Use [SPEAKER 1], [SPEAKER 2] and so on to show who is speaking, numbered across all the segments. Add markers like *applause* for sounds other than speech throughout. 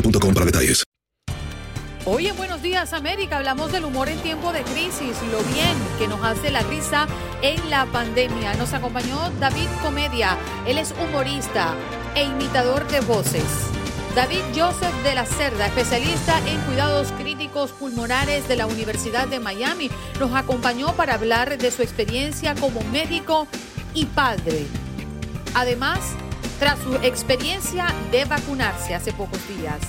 [SPEAKER 1] boostmobile.com para detalles.
[SPEAKER 2] Hoy en Buenos Días América hablamos del humor en tiempo de crisis, lo bien que nos hace la risa en la pandemia. Nos acompañó David Comedia, él es humorista e imitador de voces. David Joseph de la Cerda, especialista en cuidados críticos pulmonares de la Universidad de Miami, nos acompañó para hablar de su experiencia como médico y padre. Además, tras su experiencia de vacunarse hace pocos días.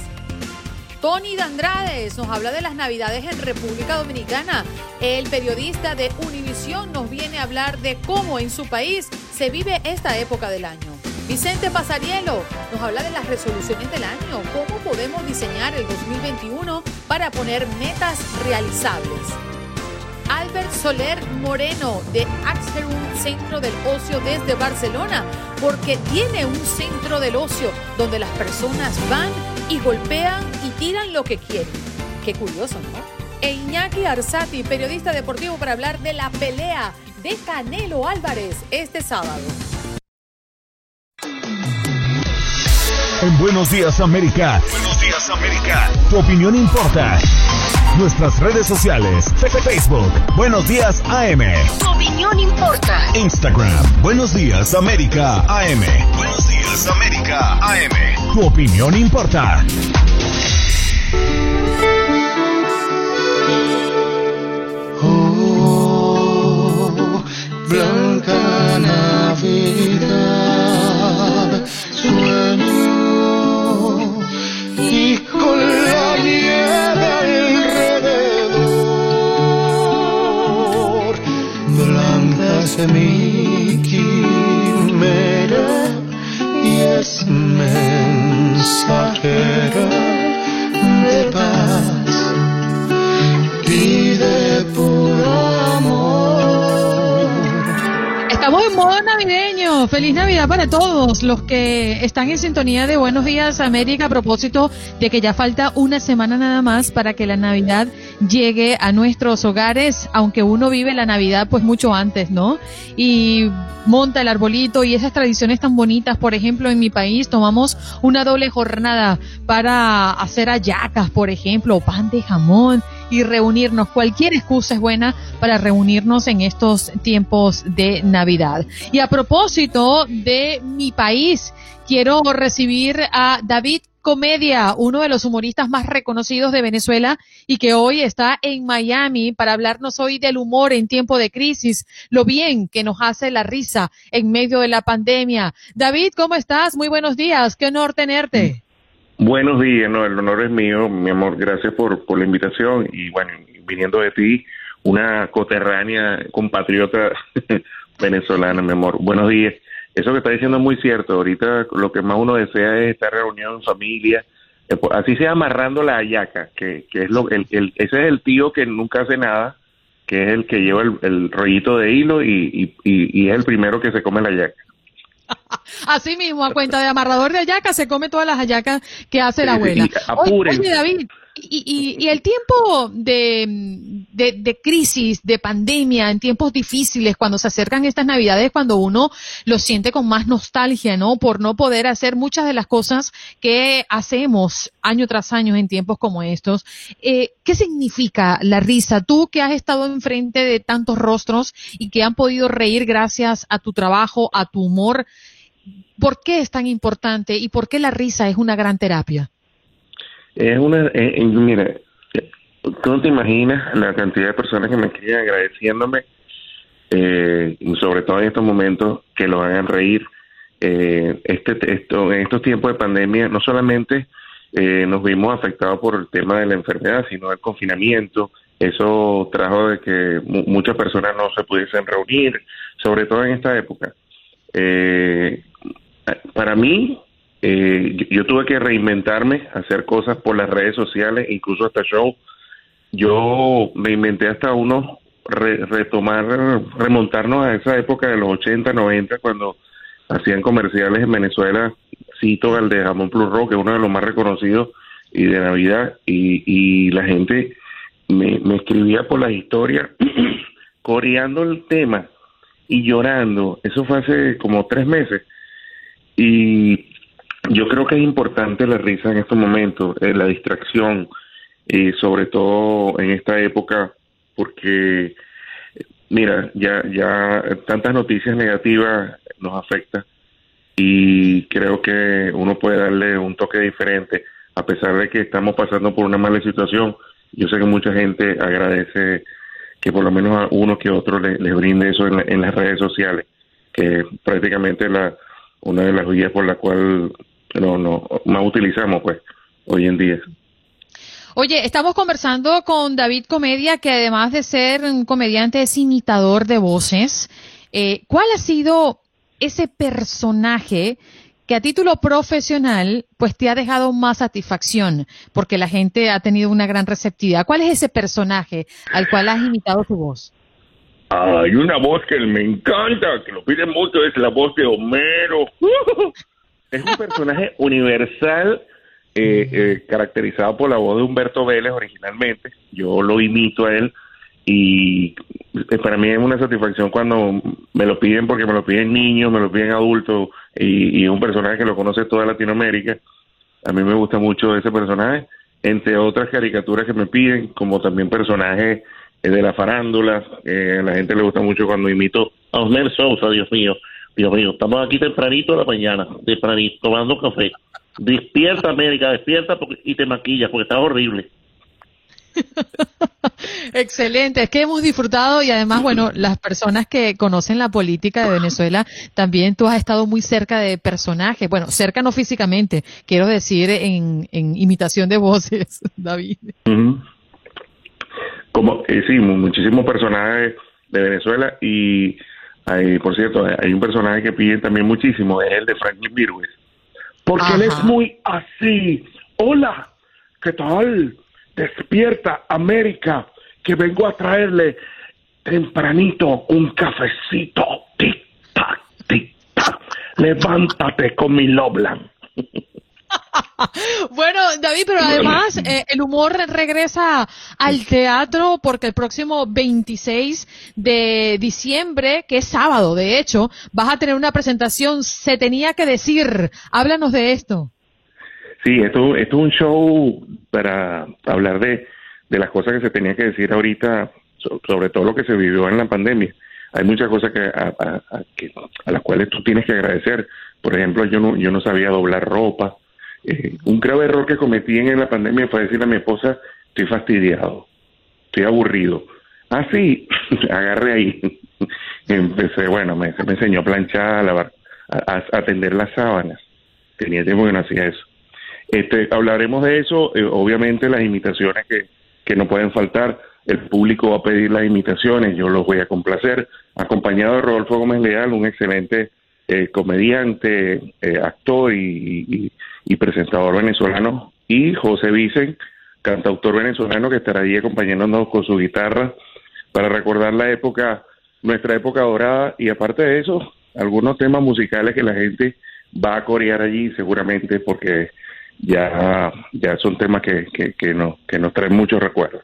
[SPEAKER 2] Tony Dandrades nos habla de las navidades en República Dominicana. El periodista de Univisión nos viene a hablar de cómo en su país se vive esta época del año. Vicente Pasarielo nos habla de las resoluciones del año, cómo podemos diseñar el 2021 para poner metas realizables. Soler Moreno de Axerum Centro del Ocio desde Barcelona, porque tiene un centro del ocio donde las personas van y golpean y tiran lo que quieren. Qué curioso, ¿no? E Iñaki Arzati, periodista deportivo, para hablar de la pelea de Canelo Álvarez este sábado.
[SPEAKER 3] En Buenos Días América.
[SPEAKER 4] Buenos días, América.
[SPEAKER 3] Tu opinión importa. Nuestras redes sociales. Facebook. Buenos Días AM.
[SPEAKER 5] Tu opinión importa.
[SPEAKER 3] Instagram. Buenos Días América AM.
[SPEAKER 4] Buenos días, América. AM.
[SPEAKER 3] Tu opinión importa.
[SPEAKER 6] Blanca Navidad, sueño y con quimera y es mensajera de paz y de puro amor.
[SPEAKER 7] Estamos en modo navideño. Feliz Navidad para todos los que están en sintonía de Buenos Días América a propósito de que ya falta una semana nada más para que la Navidad llegue a nuestros hogares, aunque uno vive la Navidad pues mucho antes, ¿no? Y monta el arbolito y esas tradiciones tan bonitas, por ejemplo, en mi país tomamos una doble jornada para hacer hallacas, por ejemplo, o pan de jamón y reunirnos. Cualquier excusa es buena para reunirnos en estos tiempos de Navidad. Y a propósito de mi país, quiero recibir a David Comedia, uno de los humoristas más reconocidos de Venezuela y que hoy está en Miami para hablarnos hoy del humor en tiempo de crisis, lo bien que nos hace la risa en medio de la pandemia. David, ¿cómo estás? Muy buenos días. Qué honor tenerte.
[SPEAKER 8] Buenos días, no, el honor es mío, mi amor, gracias por, por la invitación y bueno, viniendo de ti, una coterránea, compatriota *laughs* venezolana, mi amor. Buenos días. Eso que está diciendo es muy cierto, ahorita lo que más uno desea es estar reunido en familia, eh, pues, así sea amarrando la hallaca, que, que es lo, el, el- ese es el tío que nunca hace nada, que es el que lleva el, el rollito de hilo y, y, y- y es el primero que se come la hallaca. *laughs*
[SPEAKER 7] Así mismo, a cuenta de amarrador de hallacas, se come todas las hallacas que hace la abuela. Oye, David, y, y- y el tiempo de, de, de crisis, de pandemia, en tiempos difíciles, cuando se acercan estas navidades, cuando uno lo siente con más nostalgia, ¿no? Por no poder hacer muchas de las cosas que hacemos año tras año en tiempos como estos. Eh, ¿Qué significa la risa? Tú que has estado enfrente de tantos rostros y que han podido reír gracias a tu trabajo, a tu humor, ¿por qué es tan importante y por qué la risa es una gran terapia?
[SPEAKER 8] Es una, eh, eh, mira, tú no te imaginas la cantidad de personas que me escriben agradeciéndome, eh, sobre todo en estos momentos, que lo hagan reír. Este, esto, en estos tiempos de pandemia, no solamente nos vimos afectados por el tema de la enfermedad, sino el confinamiento. Eso trajo de que mu- muchas personas no se pudiesen reunir, sobre todo en esta época. Para mí, eh, yo, tuve que reinventarme, hacer cosas por las redes sociales, incluso hasta show. Yo me inventé hasta uno re- retomar, remontarnos a esa época de los 80, 90, cuando hacían comerciales en Venezuela. Cito al de Jamón Plus Rock, que es uno de los más reconocidos, y de Navidad, y, y la gente me, me escribía por las historias, *clears throat* coreando el tema y llorando. Eso fue hace como tres meses. Y yo creo que es importante la risa en estos momentos, eh, la distracción, eh, sobre todo en esta época, porque, mira, ya, ya tantas noticias negativas nos afectan y creo que uno puede darle un toque diferente, a pesar de que estamos pasando por una mala situación. Yo sé que mucha gente agradece que por lo menos a uno que otro le- les brinde eso en, la- en las redes sociales, que prácticamente la una de las vías por la cual no, no más utilizamos pues hoy en día.
[SPEAKER 7] Oye, estamos conversando con David Comedia, que además de ser un comediante es imitador de voces. Eh, ¿Cuál ha sido ese personaje que a título profesional pues te ha dejado más satisfacción porque la gente ha tenido una gran receptividad? ¿Cuál es ese personaje al cual has imitado tu voz?
[SPEAKER 8] Hay una voz que me encanta, que lo piden mucho, es la voz de Homero. *laughs* Es un personaje universal, eh, eh, caracterizado por la voz de Humberto Vélez originalmente. Yo lo imito a él y eh, para mí es una satisfacción cuando me lo piden porque me lo piden niños, me lo piden adultos y, y un personaje que lo conoce toda Latinoamérica. A mí me gusta mucho ese personaje, entre otras caricaturas que me piden, como también personajes eh, de la farándula. Eh, a la gente le gusta mucho cuando imito a Osmer Sousa, Dios mío. Dios mío, estamos aquí tempranito de la mañana, tempranito, tomando café. Despierta, América, despierta porque, y te maquillas porque está horrible. *laughs*
[SPEAKER 7] Excelente, es que hemos disfrutado y además, bueno, *clears throat* las personas que conocen la política de Venezuela, también tú has estado muy cerca de personajes, bueno, cerca no físicamente, quiero decir en, en imitación de voces, *laughs* David.
[SPEAKER 8] Como, eh, sí, mu- muchísimos personajes de Venezuela y hay, por cierto, hay un personaje que piden también muchísimo, es el de Franklin Virgües. Porque él es muy así. Hola, ¿qué tal? Despierta, América, que vengo a traerle tempranito un cafecito. Tic, tac, tic, tac. Levántate con mi Loblan. *laughs* *laughs*
[SPEAKER 7] Bueno, David, pero además eh, el humor regresa al teatro porque el próximo 26 de diciembre, que es sábado, de hecho, vas a tener una presentación, se tenía que decir. Háblanos de esto.
[SPEAKER 8] Sí, esto, esto es un show para hablar de, de las cosas que se tenía que decir ahorita, so- sobre todo lo que se vivió en la pandemia. Hay muchas cosas que a, a- a- que- a las cuales tú tienes que agradecer. Por ejemplo, yo no, yo no sabía doblar ropa. Eh, un grave error que cometí en la pandemia fue decirle a mi esposa, estoy fastidiado, estoy aburrido. Ah, sí, *laughs* agarré ahí. *laughs* Empecé, bueno, me, me enseñó a planchar, a lavar, a, a- a atender las sábanas. Tenía tiempo que no hacía eso. Este, hablaremos de eso, eh, obviamente las imitaciones que, que no pueden faltar. El público va a pedir las imitaciones, yo los voy a complacer, acompañado de Rodolfo Gómez Leal, un excelente eh, comediante, eh, actor y, y- presentador venezolano y José Vicen, cantautor venezolano que estará allí acompañándonos con su guitarra para recordar la época, nuestra época dorada y aparte de eso, algunos temas musicales que la gente va a corear allí seguramente porque ya, ya son temas que, que, que nos traen muchos recuerdos.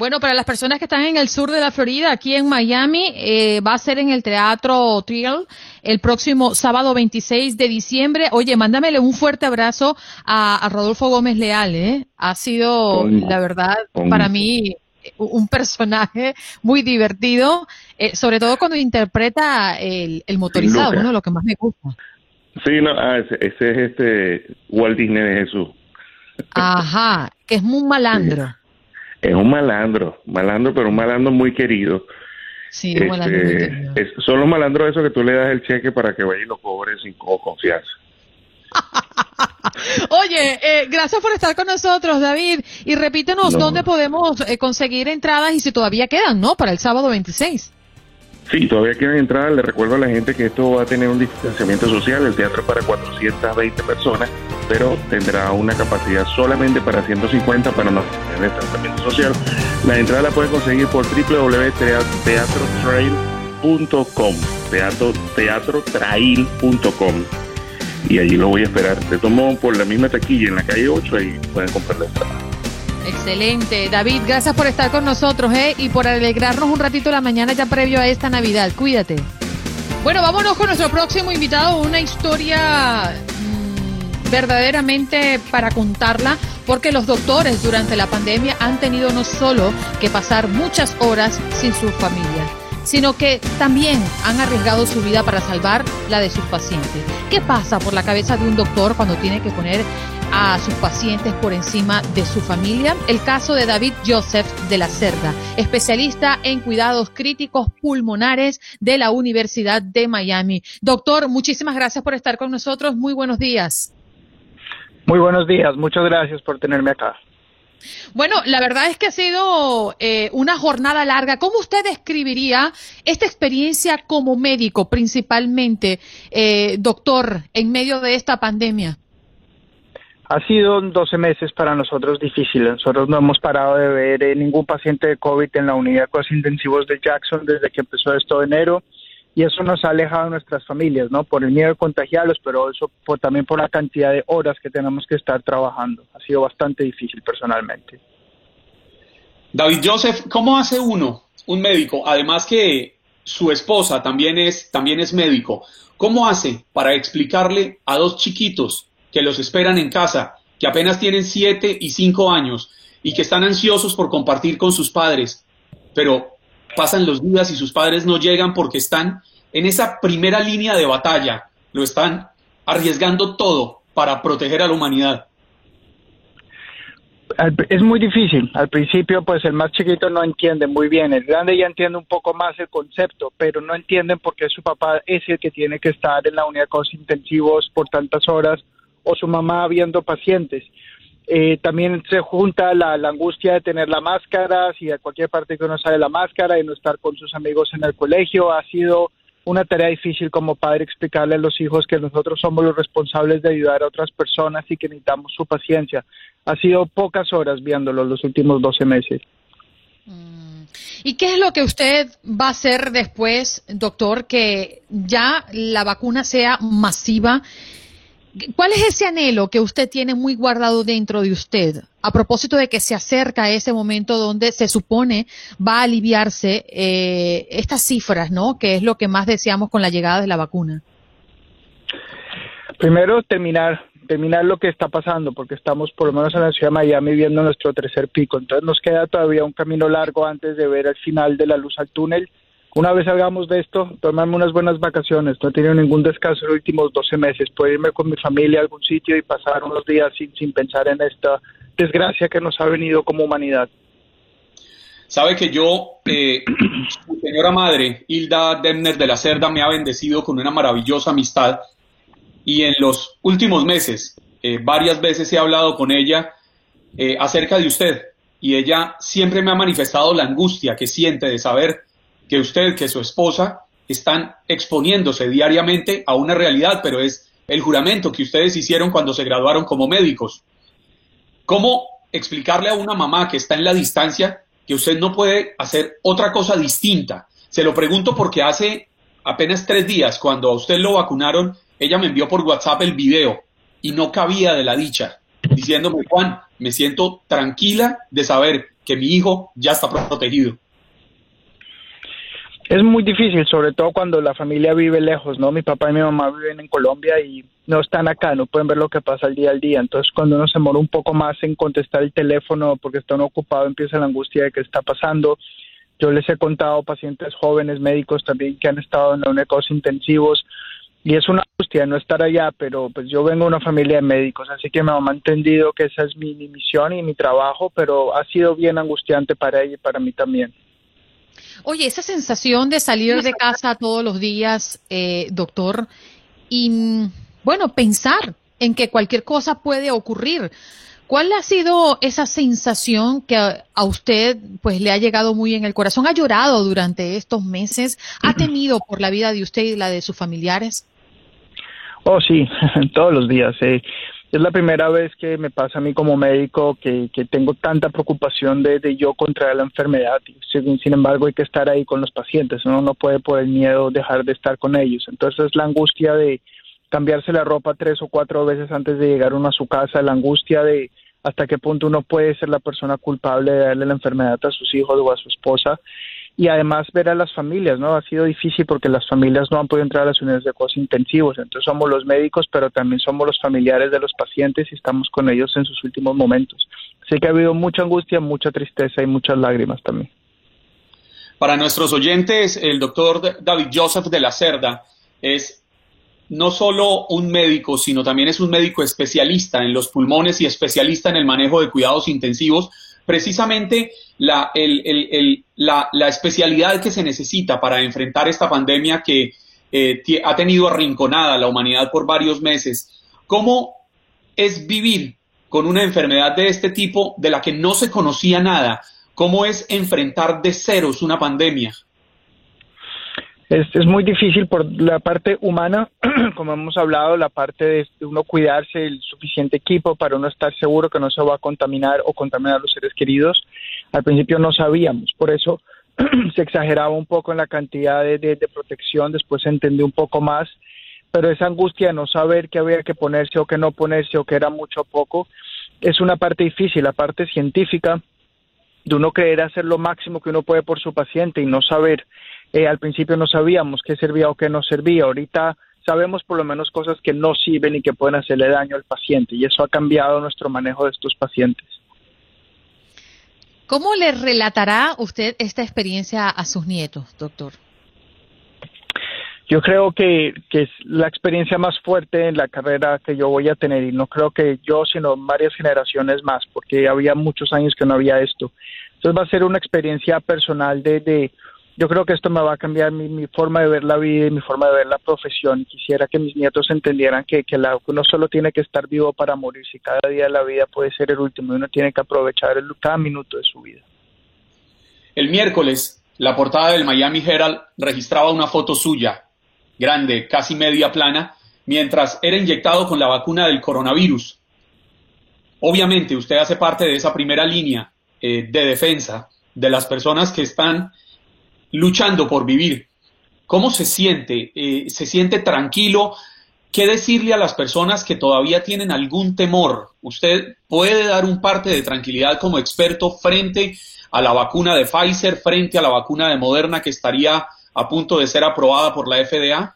[SPEAKER 7] Bueno, para las personas que están en el sur de la Florida, aquí en Miami, eh, va a ser en el Teatro Trill el próximo sábado 26 de diciembre. Oye, mándamele un fuerte abrazo a, a Rodolfo Gómez Leal, ¿eh? Ha sido, la verdad, para mí un personaje muy divertido, eh, sobre todo cuando interpreta el, el motorizado, uno de lo que más me gusta.
[SPEAKER 8] Sí, no, ah, ese, ese, es este Walt Disney de Jesús.
[SPEAKER 7] Ajá, que es muy malandro.
[SPEAKER 8] Sí. Es un malandro, malandro, pero un malandro muy querido.
[SPEAKER 7] Sí, un malandro muy
[SPEAKER 8] Este,
[SPEAKER 7] querido.
[SPEAKER 8] es, son los malandros esos que tú le das el cheque para que vaya y lo cobre sin co- confianza. *laughs*
[SPEAKER 7] Oye, eh, gracias por estar con nosotros, David. Y repítenos
[SPEAKER 8] No.
[SPEAKER 7] dónde podemos eh, conseguir entradas y si todavía quedan, ¿no? Para el sábado 26.
[SPEAKER 8] Sí, todavía quieren entrar. Le recuerdo a la gente que esto va a tener un distanciamiento social. El teatro es para 420 personas, pero tendrá una capacidad solamente para 150 para no tener distanciamiento social. La entrada la pueden conseguir por www.teatrotrail.com teatro, teatrotrail.com y allí lo voy a esperar. De tomo por la misma taquilla en la calle 8 ahí pueden comprar la entrada.
[SPEAKER 7] Excelente. David, gracias por estar con nosotros, ¿eh? Y por alegrarnos un ratito la mañana ya previo a esta Navidad. Cuídate. Bueno, vámonos con nuestro próximo invitado. Una historia mm, verdaderamente para contarla, porque los doctores durante la pandemia han tenido no solo que pasar muchas horas sin su familia, sino que también han arriesgado su vida para salvar la de sus pacientes. ¿Qué pasa por la cabeza de un doctor cuando tiene que poner a sus pacientes por encima de su familia? El caso de David Joseph de la Cerda, especialista en cuidados críticos pulmonares de la Universidad de Miami. Doctor, muchísimas gracias por estar con nosotros. Muy buenos días.
[SPEAKER 9] Muy buenos días, muchas gracias por tenerme acá.
[SPEAKER 7] Bueno, la verdad es que ha sido eh, una jornada larga. ¿Cómo usted describiría esta experiencia como médico, principalmente, eh, doctor, en medio de esta pandemia?
[SPEAKER 9] Ha sido 12 meses para nosotros difíciles. Nosotros no hemos parado de ver eh, ningún paciente de COVID en la unidad de cuidados intensivos de Jackson desde que empezó esto de enero y eso nos ha alejado de nuestras familias, ¿no? Por el miedo de contagiarlos, pero eso por, también por la cantidad de horas que tenemos que estar trabajando. Ha sido bastante difícil personalmente.
[SPEAKER 10] David Joseph, ¿cómo hace uno, un médico, además que su esposa también es, también es médico, cómo hace para explicarle a dos chiquitos que los esperan en casa, que apenas tienen siete y cinco años y que están ansiosos por compartir con sus padres, pero pasan los días y sus padres no llegan porque están en esa primera línea de batalla, lo están arriesgando todo para proteger a la humanidad?
[SPEAKER 9] Es muy difícil. Al principio, pues el más chiquito no entiende muy bien. El grande ya entiende un poco más el concepto, pero no entienden por qué su papá es el que tiene que estar en la unidad de cuidados intensivos por tantas horas o su mamá viendo pacientes. Eh, también se junta la, la angustia de tener la máscara, si a cualquier parte que uno sale la máscara y no estar con sus amigos en el colegio. Ha sido una tarea difícil como padre explicarle a los hijos que nosotros somos los responsables de ayudar a otras personas y que necesitamos su paciencia. Ha sido pocas horas viéndolo los últimos 12 meses.
[SPEAKER 7] ¿Y qué es lo que usted va a hacer después, doctor, que ya la vacuna sea masiva? ¿Cuál es ese anhelo que usted tiene muy guardado dentro de usted a propósito de que se acerca ese momento donde se supone va a aliviarse eh, estas cifras, ¿no? Que es lo que más deseamos con la llegada de la vacuna.
[SPEAKER 9] Primero, terminar, terminar lo que está pasando, porque estamos por lo menos en la ciudad de Miami viendo nuestro tercer pico. Entonces nos queda todavía un camino largo antes de ver el final de la luz al túnel. Una vez salgamos de esto, tomarme unas buenas vacaciones. No he tenido ningún descanso en los últimos 12 meses. Puedo irme con mi familia a algún sitio y pasar unos días sin, sin pensar en esta desgracia que nos ha venido como humanidad.
[SPEAKER 10] Sabe que yo, eh, *clears throat* señora madre, Hilda Demner de la Cerda, me ha bendecido con una maravillosa amistad y en los últimos meses, eh, varias veces he hablado con ella eh, acerca de usted y ella siempre me ha manifestado la angustia que siente de saber que usted, que su esposa, están exponiéndose diariamente a una realidad, pero es el juramento que ustedes hicieron cuando se graduaron como médicos. ¿Cómo explicarle a una mamá que está en la distancia que usted no puede hacer otra cosa distinta? Se lo pregunto porque hace apenas tres días, cuando a usted lo vacunaron, ella me envió por WhatsApp el video y no cabía de la dicha, diciéndome, Juan, me siento tranquila de saber que mi hijo ya está protegido.
[SPEAKER 9] Es muy difícil, sobre todo cuando la familia vive lejos, ¿no? Mi papá y mi mamá viven en Colombia y no están acá, no pueden ver lo que pasa al día al día. Entonces, cuando uno se mora un poco más en contestar el teléfono porque están ocupados, empieza la angustia de qué está pasando. Yo les he contado pacientes jóvenes, médicos también que han estado en únicos intensivos y es una angustia no estar allá, pero pues yo vengo de una familia de médicos, así que me han entendido que esa es mi, mi misión y mi trabajo, pero ha sido bien angustiante para ella y para mí también.
[SPEAKER 7] Oye, esa sensación de salir de casa todos los días, eh, doctor, y bueno, pensar en que cualquier cosa puede ocurrir. ¿Cuál ha sido esa sensación que a, usted pues le ha llegado muy en el corazón? ¿Ha llorado durante estos meses? ¿Ha *clears throat* temido por la vida de usted y la de sus familiares?
[SPEAKER 9] Oh, sí, *laughs* todos los días. Eh es la primera vez que me pasa a mí como médico que, que tengo tanta preocupación de, yo contraer la enfermedad. Sin, sin, embargo, hay que estar ahí con los pacientes. Uno no puede por el miedo dejar de estar con ellos. Entonces, es la angustia de cambiarse la ropa tres o cuatro veces antes de llegar uno a su casa, la angustia de hasta qué punto uno puede ser la persona culpable de darle la enfermedad a sus hijos o a su esposa y además ver a las familias, ¿no? Ha sido difícil porque las familias no han podido entrar a las unidades de cuidados intensivos, entonces somos los médicos, pero también somos los familiares de los pacientes y estamos con ellos en sus últimos momentos. Sé que ha habido mucha angustia, mucha tristeza y muchas lágrimas también.
[SPEAKER 10] Para nuestros oyentes, el doctor David Joseph de la Cerda es no solo un médico, sino también es un médico especialista en los pulmones y especialista en el manejo de cuidados intensivos precisamente la, la, especialidad que se necesita para enfrentar esta pandemia que eh, ha tenido arrinconada la humanidad por varios meses. ¿Cómo es vivir con una enfermedad de este tipo de la que no se conocía nada? ¿Cómo es enfrentar de ceros una pandemia?
[SPEAKER 9] Es, es, muy difícil por la parte humana, *clears throat* como hemos hablado, la parte de, uno cuidarse el suficiente equipo para uno estar seguro que no se va a contaminar o contaminar a los seres queridos. Al principio no sabíamos, por eso *clears throat* se exageraba un poco en la cantidad de, de, protección, después se entendió un poco más, pero esa angustia de no saber qué había que ponerse o qué no ponerse o qué era mucho o poco, es una parte difícil, la parte científica de uno querer hacer lo máximo que uno puede por su paciente y no saber eh, al principio no sabíamos qué servía o qué no servía. Ahorita sabemos por lo menos cosas que no sirven y que pueden hacerle daño al paciente y eso ha cambiado nuestro manejo de estos pacientes.
[SPEAKER 7] ¿Cómo le relatará usted esta experiencia a sus nietos, doctor?
[SPEAKER 9] Yo creo que, que, es la experiencia más fuerte en la carrera que yo voy a tener y no creo que yo, sino varias generaciones más, porque había muchos años que no había esto. Entonces va a ser una experiencia personal de, de yo creo que esto me va a cambiar mi, forma de ver la vida y mi forma de ver la profesión. Quisiera que mis nietos entendieran que, que uno solo tiene que estar vivo para morir. Si cada día de la vida puede ser el último, uno tiene que aprovechar cada minuto de su vida.
[SPEAKER 10] El miércoles, la portada del Miami Herald registraba una foto suya, grande, casi media plana, mientras era inyectado con la vacuna del coronavirus. Obviamente, usted hace parte de esa primera línea eh, de defensa de las personas que están luchando por vivir. ¿Cómo se siente? Eh, ¿Se siente tranquilo? ¿Qué decirle a las personas que todavía tienen algún temor? ¿Usted puede dar un parte de tranquilidad como experto frente a la vacuna de Pfizer, frente a la vacuna de Moderna que estaría a punto de ser aprobada por la FDA?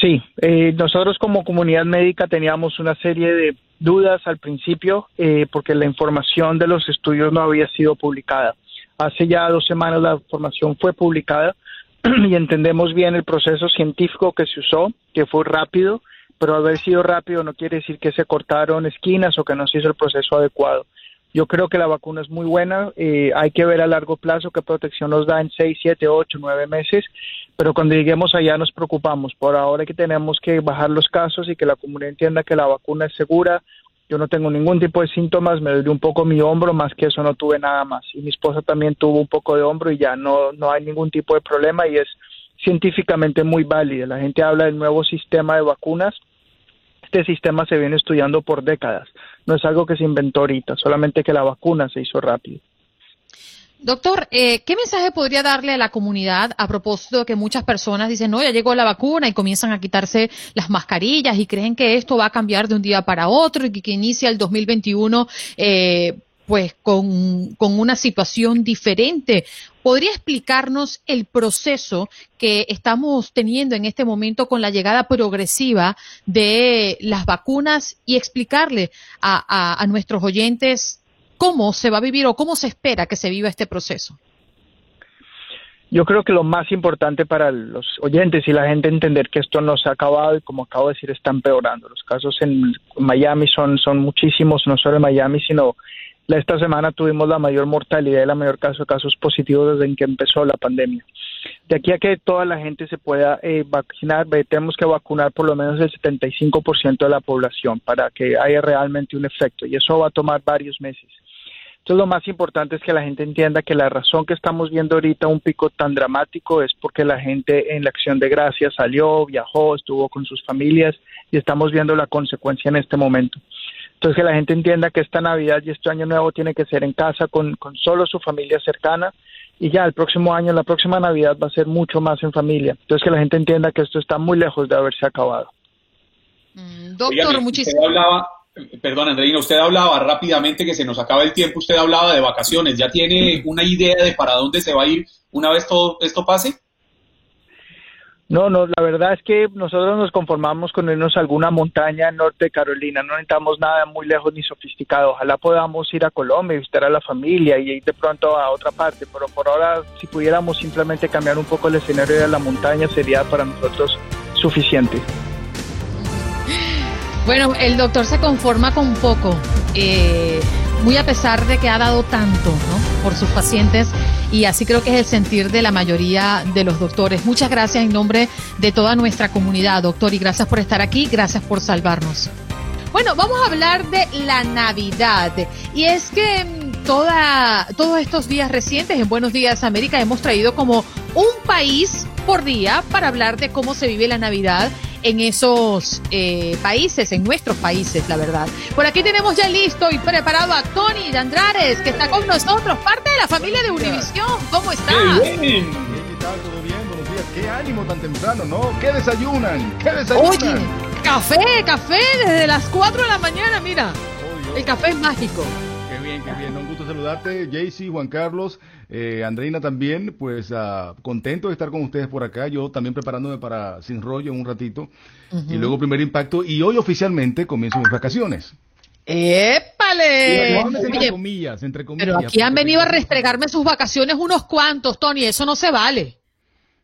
[SPEAKER 9] Sí, eh, nosotros como comunidad médica teníamos una serie de dudas al principio eh, porque la información de los estudios no había sido publicada. Hace ya dos semanas la información fue publicada *clears throat* y entendemos bien el proceso científico que se usó, que fue rápido, pero haber sido rápido no quiere decir que se cortaron esquinas o que no se hizo el proceso adecuado. Yo creo que la vacuna es muy buena, eh, hay que ver a largo plazo qué protección nos da en 6, 7, 8, 9 meses, pero cuando lleguemos allá nos preocupamos. Por ahora que tenemos que bajar los casos y que la comunidad entienda que la vacuna es segura, yo no tengo ningún tipo de síntomas, me duele un poco mi hombro, más que eso no tuve nada más. Y mi esposa también tuvo un poco de hombro y ya no, no hay ningún tipo de problema y es científicamente muy válida. La gente habla del nuevo sistema de vacunas Este sistema se viene estudiando por décadas. No es algo que se inventó ahorita, solamente que la vacuna se hizo rápido.
[SPEAKER 7] Doctor, eh, ¿qué mensaje podría darle a la comunidad a propósito de que muchas personas dicen, no, ya llegó la vacuna y comienzan a quitarse las mascarillas y creen que esto va a cambiar de un día para otro y que, que inicia el 2021 eh, pues con, con una situación diferente? ¿Podría explicarnos el proceso que estamos teniendo en este momento con la llegada progresiva de las vacunas y explicarle a, a, a nuestros oyentes cómo se va a vivir o cómo se espera que se viva este proceso?
[SPEAKER 9] Yo creo que lo más importante para los oyentes y la gente entender que esto no se ha acabado y como acabo de decir está empeorando. Los casos en Miami son, son muchísimos, no solo en Miami, sino esta semana tuvimos la mayor mortalidad y la mayor caso de casos positivos desde que empezó la pandemia. De aquí a que toda la gente se pueda eh, vacunar, tenemos que vacunar por lo menos el 75% de la población para que haya realmente un efecto y eso va a tomar varios meses. Entonces lo más importante es que la gente entienda que la razón que estamos viendo ahorita un pico tan dramático es porque la gente en la acción de gracias salió, viajó, estuvo con sus familias y estamos viendo la consecuencia en este momento. Entonces que la gente entienda que esta Navidad y este Año Nuevo tiene que ser en casa con, con solo su familia cercana y ya el próximo año, la próxima Navidad va a ser mucho más en familia. Entonces que la gente entienda que esto está muy lejos de haberse acabado.
[SPEAKER 7] Mm, doctor, muchísimas
[SPEAKER 10] Perdón, Andreina, usted hablaba rápidamente que se nos acaba el tiempo, usted hablaba de vacaciones, ¿ya tiene una idea de para dónde se va a ir una vez todo esto pase?
[SPEAKER 9] No, no, la verdad es que nosotros nos conformamos con irnos a alguna montaña en norte de Carolina, no necesitamos nada muy lejos ni sofisticado, ojalá podamos ir a Colombia, visitar a la familia y ir de pronto a otra parte, pero por ahora si pudiéramos simplemente cambiar un poco el escenario de la montaña sería para nosotros suficiente.
[SPEAKER 7] Bueno, el doctor se conforma con poco, eh, muy a pesar de que ha dado tanto ¿no? por sus pacientes y así creo que es el sentir de la mayoría de los doctores. Muchas gracias en nombre de toda nuestra comunidad, doctor, y gracias por estar aquí, gracias por salvarnos. Bueno, vamos a hablar de la Navidad y es que mm, toda, todos estos días recientes en Buenos Días América hemos traído como un país por día para hablar de cómo se vive la Navidad en esos eh, países, en nuestros países, la verdad. Por aquí tenemos ya listo y preparado a Tony Andrares, que está con nosotros, parte de la familia de Univisión. ¿Cómo está?
[SPEAKER 11] Qué bien. ¿Qué tal? ¿Todo bien? Buenos días. Qué ánimo tan temprano, ¿no? ¿Qué desayunan? ¿Qué desayunan?
[SPEAKER 7] Oye, café, café desde las 4 de la mañana, mira. El café es mágico.
[SPEAKER 11] Bien, qué bien. Un gusto saludarte, Jaycee, Juan Carlos. Eh, Andreina también, pues uh, contento de estar con ustedes por acá. Yo también preparándome para Sin Rollo en un ratito. Uh -huh. Y luego Primer Impacto. Y hoy oficialmente comienzo mis vacaciones.
[SPEAKER 7] ¡Épale!
[SPEAKER 11] entre comillas, entre comillas.
[SPEAKER 7] Pero aquí han venido a restregarme sus vacaciones unos cuantos, Tony. Eso no se vale.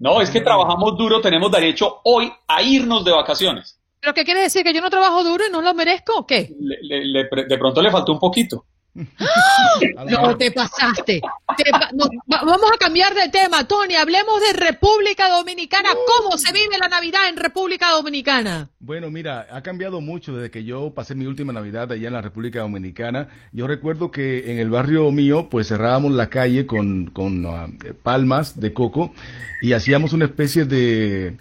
[SPEAKER 10] No, es que trabajamos duro, tenemos derecho hoy a irnos de vacaciones.
[SPEAKER 7] ¿Pero qué quiere decir? ¿Que yo no trabajo duro y no lo merezco o qué?
[SPEAKER 10] Le, le, de pronto le faltó un poquito. *gasps*
[SPEAKER 7] No te pasaste. Te pa no, va vamos a cambiar de tema, Tony. Hablemos de República Dominicana. ¿Cómo se vive la Navidad en República Dominicana?
[SPEAKER 11] Bueno, mira, ha cambiado mucho desde que yo pasé mi última Navidad allá en la República Dominicana. Yo recuerdo que en el barrio mío, pues cerrábamos la calle con, con uh, palmas de coco y hacíamos una especie de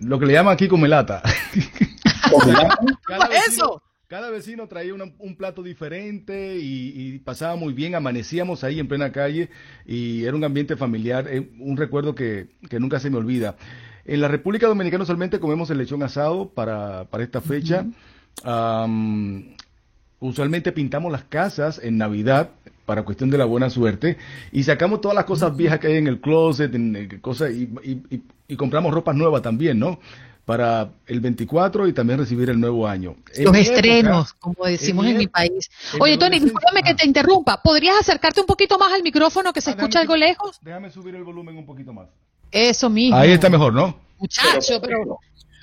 [SPEAKER 11] lo que le llaman aquí comelata. *laughs*
[SPEAKER 7] ¿Cómo eso?
[SPEAKER 11] Cada vecino traía una, un plato diferente y, y, pasaba muy bien, amanecíamos ahí en plena calle y era un ambiente familiar, eh, un recuerdo que, que, nunca se me olvida. En la República Dominicana usualmente comemos el lechón asado para, para esta fecha. Uh -huh. um, usualmente pintamos las casas en Navidad para cuestión de la buena suerte y sacamos todas las cosas viejas que hay en el closet en, en cosas y, y, y compramos ropa nueva también, ¿no? Para el 24 y también recibir el nuevo año.
[SPEAKER 7] Los en estrenos, época, como decimos en, en mi país. Oye, Tony, discúlpame que te interrumpa. ¿Podrías acercarte un poquito más al micrófono que se ah, escucha algo lejos?
[SPEAKER 11] Déjame subir el volumen un poquito más.
[SPEAKER 7] Eso mismo.
[SPEAKER 11] Ahí está mejor, ¿no?
[SPEAKER 7] Muchacho, pero...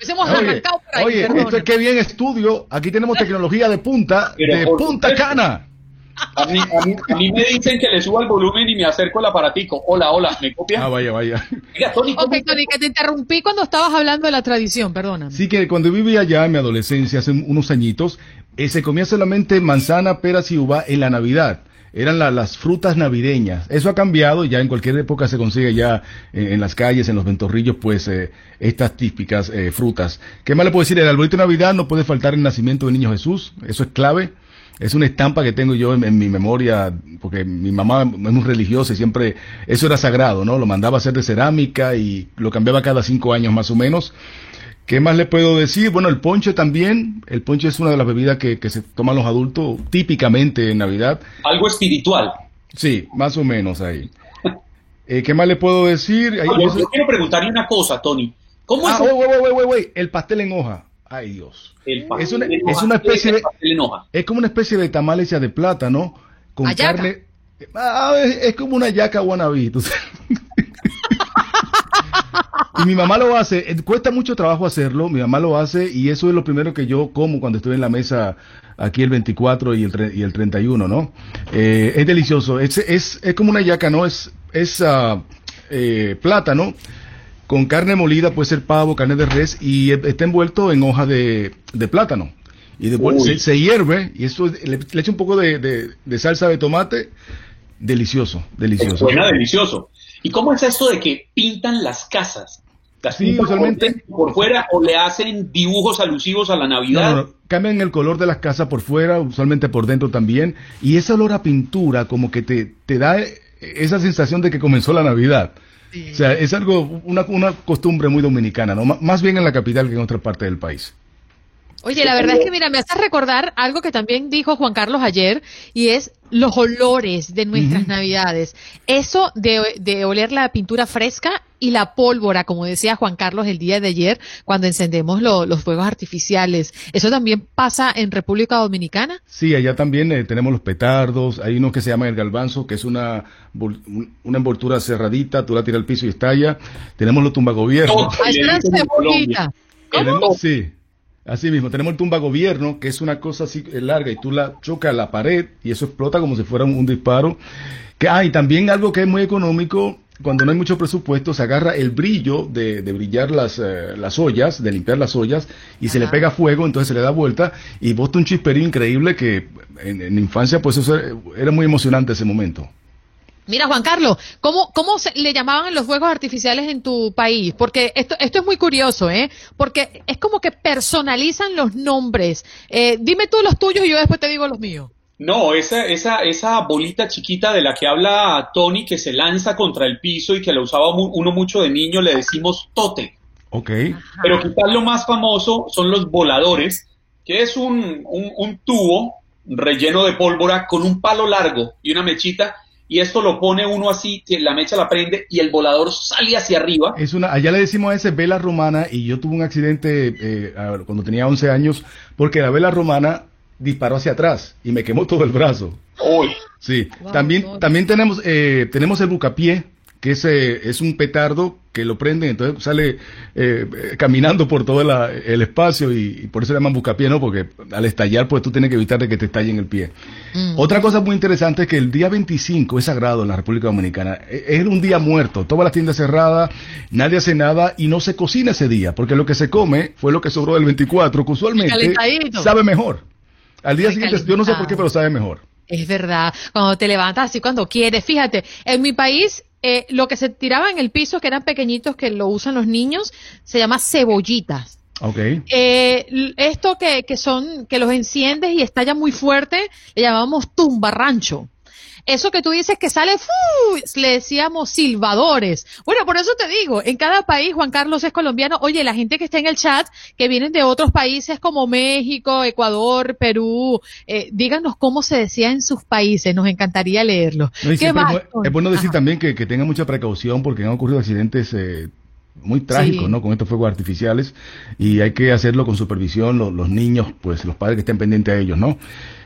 [SPEAKER 7] Hemos
[SPEAKER 11] oye,
[SPEAKER 7] por ahí,
[SPEAKER 11] oye esto es que bien estudio. Aquí tenemos tecnología de punta, de punta cana.
[SPEAKER 10] A mí, a, mí, a mí, me dicen que le suba el volumen y me acerco al aparatico. Hola, hola, ¿me copian?
[SPEAKER 11] Ah, vaya, vaya.
[SPEAKER 7] Mira, Tony, ok, Tony, que te interrumpí cuando estabas hablando de la tradición, perdóname.
[SPEAKER 11] Sí, que cuando vivía allá en mi adolescencia, hace unos añitos, eh, se comía solamente manzana, peras y uva en la Navidad. eran la- las frutas navideñas. Eso ha cambiado, ya en cualquier época se consigue ya en, en las calles, en los ventorrillos, pues eh, estas típicas eh, frutas. ¿Qué más le puedo decir? El arbolito de Navidad no puede faltar el nacimiento del niño Jesús, eso es clave. Es una estampa que tengo yo en, en mi memoria, porque mi mamá es muy religiosa y siempre eso era sagrado, ¿no? Lo mandaba a hacer de cerámica y lo cambiaba cada cinco años más o menos. ¿Qué más le puedo decir? Bueno, el ponche también. El ponche es una de las bebidas que, que se toman los adultos típicamente en Navidad.
[SPEAKER 10] Algo espiritual.
[SPEAKER 11] Sí, más o menos ahí. *laughs* Eh, ¿Qué más le puedo decir? Ahí-
[SPEAKER 10] yo quiero preguntarle una cosa, Tony. ¿Cómo
[SPEAKER 11] Ah,
[SPEAKER 10] es
[SPEAKER 11] wait, wait, wait, el pastel en hoja. Ay, Dios.
[SPEAKER 10] el pastel
[SPEAKER 11] Es una, es una
[SPEAKER 10] ¿Qué es
[SPEAKER 11] especie de, es como una especie de tamal hecha de plátano con carne. Ah, es, es como una yaca wannabe. *laughs* y mi mamá lo hace, eh, cuesta mucho trabajo hacerlo, mi mamá lo hace y eso es lo primero que yo como cuando estoy en la mesa aquí el 24 y el, tre- y el 31, ¿no? Eh, es delicioso, es, es, es como una yaca, ¿no? Es, es eh, plátano con carne molida, puede ser pavo, carne de res y está envuelto en hoja de, de plátano. Y después se, se hierve y eso le, le echa un poco de, de- de salsa de tomate. Delicioso, delicioso.
[SPEAKER 10] Suena delicioso. ¿Y cómo es esto de que pintan las casas? ¿Las
[SPEAKER 11] Sí,
[SPEAKER 10] pintan
[SPEAKER 11] usualmente-
[SPEAKER 10] por, fuera o le hacen dibujos alusivos a la Navidad?
[SPEAKER 11] no, no. Cambian el color de las casas por fuera, usualmente por dentro también. Y ese olor a pintura como que te, te da esa sensación de que comenzó la Navidad. O sea, es algo, una, una costumbre muy dominicana, ¿no? M- más bien en la capital que en otra parte del país.
[SPEAKER 7] Oye, la verdad es que, mira, me hace recordar algo que también dijo Juan Carlos ayer, y es los olores de nuestras navidades. Eso de, de oler la pintura fresca y la pólvora, como decía Juan Carlos el día de ayer, cuando encendemos lo- los fuegos artificiales. ¿Eso también pasa en República Dominicana?
[SPEAKER 11] Sí, allá también eh, tenemos los petardos, hay uno que se llama el galbanzo, que es una, una envoltura cerradita, tú la tiras al piso y estalla. Tenemos los tumbagobiernos.
[SPEAKER 7] Una cebollita.
[SPEAKER 11] Sí, así mismo. Tenemos el tumbagobierno, que es una cosa así eh, larga y tú la chocas a la pared y eso explota como si fuera un, un disparo. Que, ah, y también algo que es muy económico, cuando no hay mucho presupuesto, se agarra el brillo de, de brillar las, eh, las ollas, de limpiar las ollas, y se le pega fuego, entonces se le da vuelta y bota un chisperío increíble que en, en la infancia pues eso era- era muy emocionante ese momento.
[SPEAKER 7] Mira, Juan Carlos, ¿cómo, cómo se le llamaban los fuegos artificiales en tu país? Porque esto, esto es muy curioso, ¿eh? Porque es como que personalizan los nombres. Eh, dime tú los tuyos y yo después te digo los míos.
[SPEAKER 10] No, esa, esa, esa bolita chiquita de la que habla Tony, que se lanza contra el piso y que la usaba mu- uno mucho de niño, le decimos tote.
[SPEAKER 11] Ok.
[SPEAKER 10] Pero quizás lo más famoso son los voladores, que es un, un, un tubo relleno de pólvora con un palo largo y una mechita, y esto lo pone uno así, que la mecha la prende y el volador sale hacia arriba.
[SPEAKER 11] Es una, allá le decimos a ese vela romana y yo tuve un accidente eh, ver, cuando tenía 11 años porque la vela romana disparó hacia atrás y me quemó todo el brazo.
[SPEAKER 10] Uy,
[SPEAKER 11] Sí,
[SPEAKER 7] Wow,
[SPEAKER 11] también, también tenemos, eh, tenemos el bucapié, que es, eh, es un petardo que lo prenden, entonces sale eh, caminando por todo la- el espacio y, y por eso le llaman bucapié, ¿no? Porque al estallar, pues tú tienes que evitar de que te estalle en el pie.
[SPEAKER 7] Mm.
[SPEAKER 11] Otra cosa muy interesante es que el día 25 es sagrado en la República Dominicana. E- Es un día muerto, todas las tiendas cerradas, nadie hace nada y no se cocina ese día, porque lo que se come fue lo que sobró del 24, que usualmente sabe mejor. Al día siguiente, yo no sé por qué, pero sabe mejor.
[SPEAKER 7] Es verdad, cuando te levantas así cuando quieres. Fíjate, en mi país eh, lo que se tiraba en el piso, que eran pequeñitos, que lo usan los niños, se llama cebollitas.
[SPEAKER 11] Ok.
[SPEAKER 7] Eh, esto que, que son, que los enciendes y estalla muy fuerte, le llamamos tumbarrancho. Eso que tú dices que sale, ¡fu! le decíamos silbadores. Bueno, por eso te digo, en cada país, Juan Carlos es colombiano. Oye, la gente que está en el chat, que vienen de otros países como México, Ecuador, Perú, eh, díganos cómo se decía en sus países, nos encantaría leerlo.
[SPEAKER 11] No,
[SPEAKER 7] ¿Qué más,
[SPEAKER 11] es bueno decir
[SPEAKER 7] Ajá.
[SPEAKER 11] también que, que tengan mucha precaución porque han ocurrido accidentes eh, muy trágicos,
[SPEAKER 7] Sí.
[SPEAKER 11] ¿no? Con estos fuegos artificiales y hay que hacerlo con supervisión, lo- los niños, pues los padres que estén pendientes a ellos, ¿no?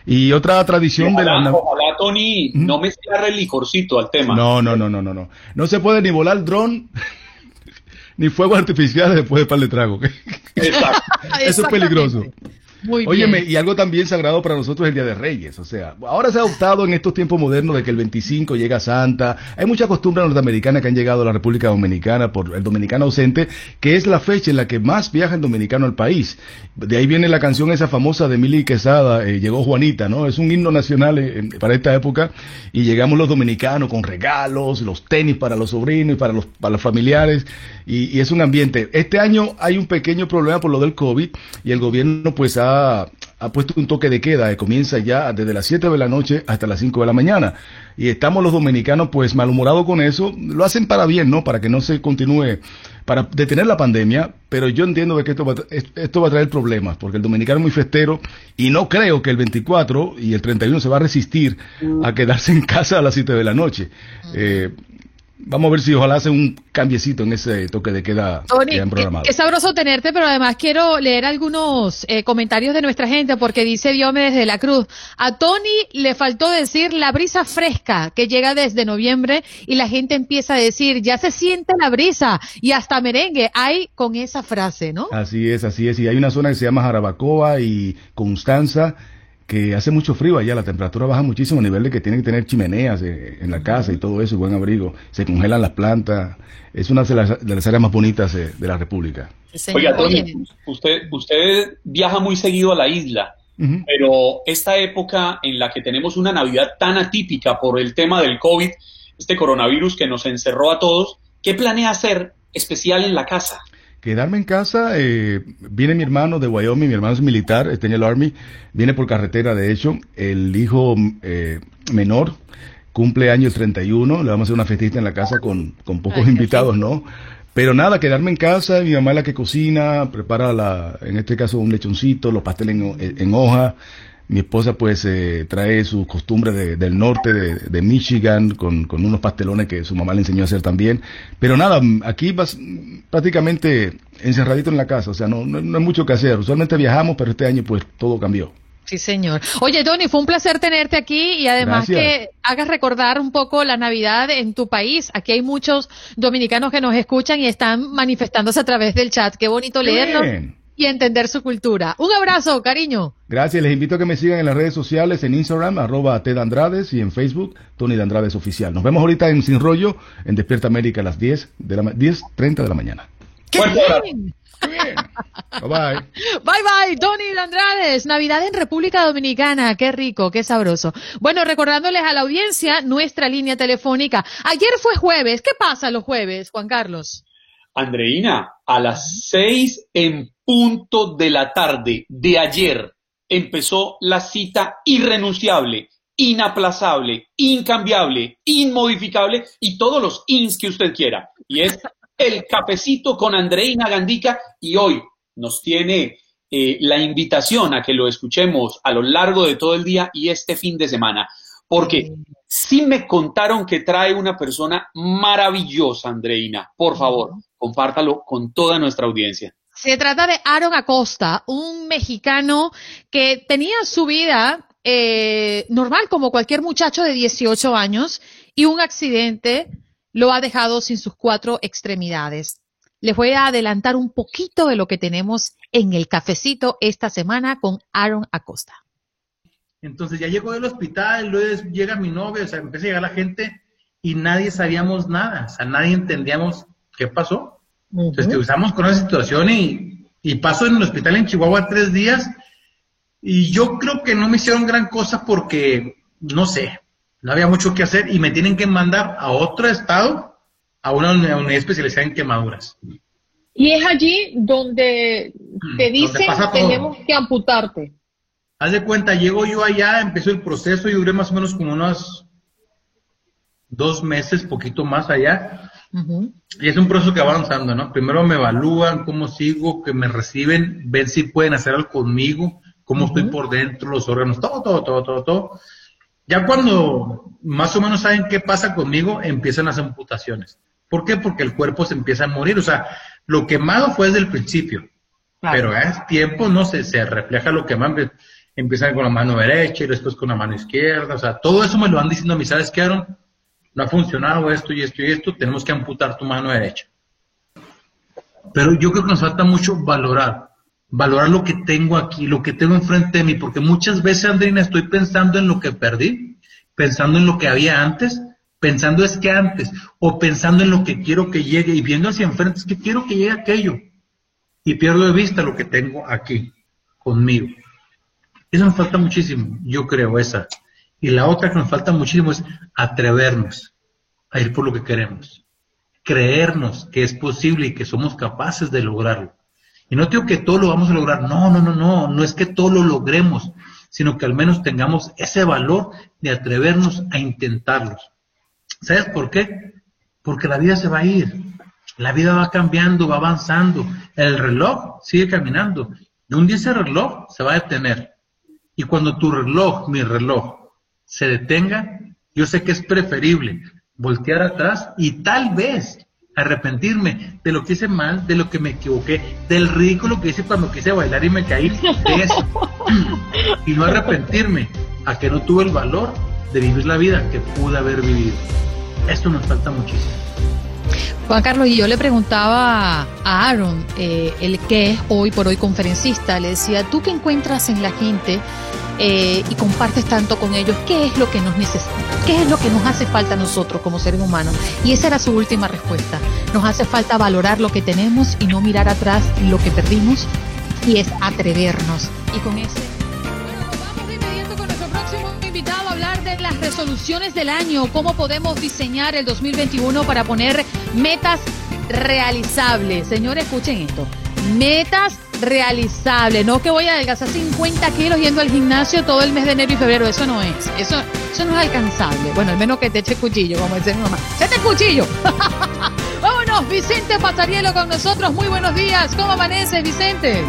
[SPEAKER 11] Y otra tradición de la...
[SPEAKER 10] ojalá, Tony, no me cierre el licorcito al tema.
[SPEAKER 11] No, no, no, no, no, no. No se puede ni volar dron *laughs* ni fuegos artificiales después de par de trago. *laughs*
[SPEAKER 10] Exacto. *laughs*
[SPEAKER 11] Eso es peligroso.
[SPEAKER 7] Muy
[SPEAKER 11] Óyeme,
[SPEAKER 7] bien.
[SPEAKER 11] y algo también sagrado para nosotros es el Día de Reyes. O sea, ahora se ha adoptado en estos tiempos modernos de que el 25 llega Santa. Hay mucha costumbre norteamericana que han llegado a la República Dominicana por el dominicano ausente, que es la fecha en la que más viaja el dominicano al país. De ahí viene la canción esa famosa de Mili Quesada, eh, Llegó Juanita, ¿no? Es un himno nacional eh, para esta época y llegamos los dominicanos con regalos, los tenis para los sobrinos y para los, para los familiares y, y es un ambiente. Este año hay un pequeño problema por lo del COVID y el gobierno pues ha, ha puesto un toque de queda que comienza ya desde las 7 de la noche hasta las 5 de la mañana. Y estamos los dominicanos pues malhumorados con eso. Lo hacen para bien, ¿no? Para que no se continúe, para detener la pandemia. Pero yo entiendo que esto va, esto va a traer problemas porque el dominicano es muy festero y no creo que el 24 y el 31 se va a resistir a quedarse en casa a las 7 de la noche. Eh, Vamos a ver si ojalá hace un cambiecito en ese toque de queda
[SPEAKER 7] Tony,
[SPEAKER 11] que han
[SPEAKER 7] qué,
[SPEAKER 11] programado.
[SPEAKER 7] qué sabroso tenerte, pero además quiero leer algunos eh, comentarios de nuestra gente porque dice Diomedes de la Cruz. A Tony le faltó decir la brisa fresca que llega desde noviembre y la gente empieza a decir ya se siente la brisa y hasta merengue hay con esa frase, ¿no?
[SPEAKER 11] Así es, así es. Y hay una zona que se llama Jarabacoa y Constanza que hace mucho frío allá, la temperatura baja muchísimo a nivel de que tienen que tener chimeneas eh, en la casa y todo eso, y buen abrigo. Se congelan las plantas. Es una de las, de las áreas más bonitas eh, de la República.
[SPEAKER 10] Oiga, Tony, usted, usted viaja muy seguido a la isla, pero esta época en la que tenemos una Navidad tan atípica por el tema del COVID, este coronavirus que nos encerró a todos, ¿qué planea hacer especial en la casa?
[SPEAKER 11] Quedarme en casa, eh, viene mi hermano de Wyoming, mi hermano es militar, está en el Army, viene por carretera, de hecho, el hijo eh, menor cumple año el 31, le vamos a hacer una festita en la casa con, con pocos invitados, ¿no? Pero nada, quedarme en casa, mi mamá es la que cocina, prepara la, en este caso un lechoncito, los pasteles en, en hoja, mi esposa pues eh, trae sus costumbres de- del norte de, de Michigan con, con unos pastelones que su mamá le enseñó a hacer también. Pero nada, aquí vas prácticamente encerradito en la casa, o sea, no, no, no hay mucho que hacer. Usualmente viajamos, pero este año pues todo cambió.
[SPEAKER 7] Sí, señor. Oye, Tony, fue un placer tenerte aquí y además
[SPEAKER 11] Gracias.
[SPEAKER 7] que hagas recordar un poco la Navidad en tu país. Aquí hay muchos dominicanos que nos escuchan y están manifestándose a través del chat. Qué bonito leerlo
[SPEAKER 11] bien.
[SPEAKER 7] Y entender su cultura. Un abrazo, cariño.
[SPEAKER 11] Gracias, les invito a que me sigan en las redes sociales, en Instagram, arroba Ted Andrades y en Facebook, Tony de Andrades Oficial. Nos vemos ahorita en Sin Rollo, en Despierta América a las 10 de la ma- 10.30 de la mañana.
[SPEAKER 7] bien!
[SPEAKER 11] Bye bye.
[SPEAKER 7] Bye bye, Tony de Andrades. Navidad en República Dominicana. Qué rico, qué sabroso. Bueno, recordándoles a la audiencia nuestra línea telefónica. Ayer fue jueves. ¿Qué pasa los jueves, Juan Carlos?
[SPEAKER 10] Andreina, a las seis en punto de la tarde de ayer empezó la cita irrenunciable, inaplazable, incambiable, inmodificable y todos los ins que usted quiera. Y es el cafecito con Andreina Gandica y hoy nos tiene eh, la invitación a que lo escuchemos a lo largo de todo el día y este fin de semana. Porque sí me contaron que trae una persona maravillosa, Andreina. Por favor, compártalo con toda nuestra audiencia.
[SPEAKER 7] Se trata de Aaron Acosta, un mexicano que tenía su vida eh, normal como cualquier muchacho de 18 años y un accidente lo ha dejado sin sus cuatro extremidades. Les voy a adelantar un poquito de lo que tenemos en el cafecito esta semana con Aaron Acosta.
[SPEAKER 12] Entonces ya llegó del hospital, luego llega mi novia, o sea, empieza a llegar la gente y nadie sabíamos nada, o sea, nadie entendíamos qué pasó. Entonces que usamos con esa situación y, y paso en el hospital en Chihuahua tres días y yo creo que no me hicieron gran cosa porque, no sé, no había mucho que hacer y me tienen que mandar a otro estado, a una uni- unidad especializada en quemaduras.
[SPEAKER 2] Y es allí donde te dicen
[SPEAKER 12] todo.
[SPEAKER 2] tenemos que amputarte.
[SPEAKER 12] Haz de cuenta, llego yo allá, empezó el proceso y duré más o menos como unos dos meses, poquito más allá. Y es un proceso que va avanzando, ¿no? Primero me evalúan cómo sigo, que me reciben, ven si pueden hacer algo conmigo, cómo estoy por dentro, los órganos, todo, todo, todo, todo, todo. Ya cuando más o menos saben qué pasa conmigo, empiezan las amputaciones. ¿Por qué? Porque el cuerpo se empieza a morir. O sea, lo quemado fue desde el principio. Pero es tiempo, no sé, se refleja lo que más empiezan con la mano derecha y después con la mano izquierda. O sea, todo eso me lo van diciendo a mí, ¿sabes qué, Aaron? No ha funcionado esto y esto y esto, tenemos que amputar tu mano derecha. Pero yo creo que nos falta mucho valorar valorar lo que tengo aquí, lo que tengo enfrente de mí, porque muchas veces, Andrina, estoy pensando en lo que perdí, pensando en lo que había antes, pensando es que antes, o pensando en lo que quiero que llegue y viendo hacia enfrente es que quiero que llegue aquello. Y pierdo de vista lo que tengo aquí, conmigo. Eso nos falta muchísimo, yo creo, esa. Y la otra que nos falta muchísimo es atrevernos a ir por lo que queremos. Creernos que es posible y que somos capaces de lograrlo. Y no digo que todo lo vamos a lograr. No, no, no, no. No es que todo lo logremos, sino que al menos tengamos ese valor de atrevernos a intentarlo. ¿Sabes por qué? Porque la vida se va a ir. La vida va cambiando, va avanzando. El reloj sigue caminando. Y un día ese reloj se va a detener. Y cuando tu reloj, mi reloj, se detenga, yo sé que es preferible voltear atrás y tal vez arrepentirme de lo que hice mal, de lo que me equivoqué, del ridículo que hice cuando quise bailar y me caí, de eso. *laughs* y no arrepentirme a que no tuve el valor de vivir la vida que pude haber vivido. Esto nos falta muchísimo.
[SPEAKER 7] Juan Carlos, y yo le preguntaba a Aaron, eh, el que es hoy por hoy conferencista, le decía, ¿tú qué encuentras en la gente eh, y compartes tanto con ellos? ¿Qué es lo que nos necesita? ¿Qué es lo que nos hace falta a nosotros como seres humanos? Y esa era su última respuesta. Nos hace falta valorar lo que tenemos y no mirar atrás lo que perdimos y es atrevernos. Y con ese... invitado a hablar de las resoluciones del año, cómo podemos diseñar el 2021 para poner metas realizables. Señores, escuchen esto. Metas realizables. No que voy a adelgazar 50 kilos yendo al gimnasio todo el mes de enero y febrero. Eso no es. Eso, eso no es alcanzable. Bueno, al menos que te eche cuchillo, como dice mi mamá. ¡Echate cuchillo! *laughs* Vámonos, Vicente Pasarielo con nosotros. Muy buenos días. ¿Cómo amaneces, Vicente?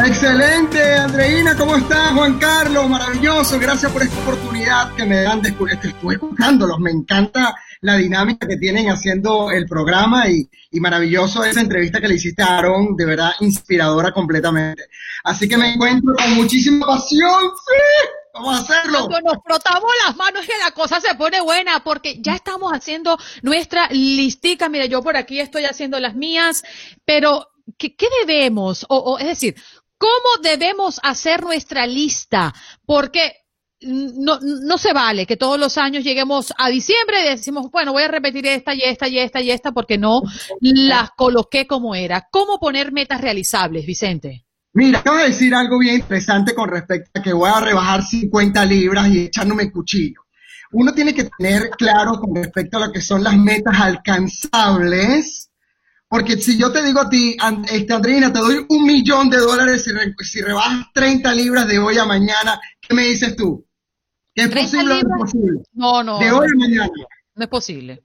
[SPEAKER 13] Excelente, Andreina, ¿cómo estás? Juan Carlos, maravilloso, gracias por esta oportunidad que me dan de estoy escuchándolos, me encanta la dinámica que tienen haciendo el programa y, y maravilloso esa entrevista que le hiciste a Aaron, de verdad inspiradora completamente. Así que me encuentro con muchísima pasión, sí, vamos a hacerlo.
[SPEAKER 7] Cuando nos frotamos las manos que la cosa se pone buena porque ya estamos haciendo nuestra listica, mire, yo por aquí estoy haciendo las mías, pero ¿qué, qué debemos? O, o, es decir, ¿Cómo debemos hacer nuestra lista? Porque no, no se vale que todos los años lleguemos a diciembre y decimos, bueno, voy a repetir esta y esta y esta y esta porque no las coloqué como era. ¿Cómo poner metas realizables, Vicente?
[SPEAKER 13] Mira, acabo de decir algo bien interesante con respecto a que voy a rebajar 50 libras y echándome cuchillo. Uno tiene que tener claro con respecto a lo que son las metas alcanzables porque si yo te digo a ti, este, Andrina, te doy un millón de dólares si, si, rebajas 30 libras de hoy a mañana, ¿qué me dices tú? ¿Que es posible o no es posible?
[SPEAKER 7] No, no.
[SPEAKER 13] De hoy a mañana.
[SPEAKER 7] No es posible.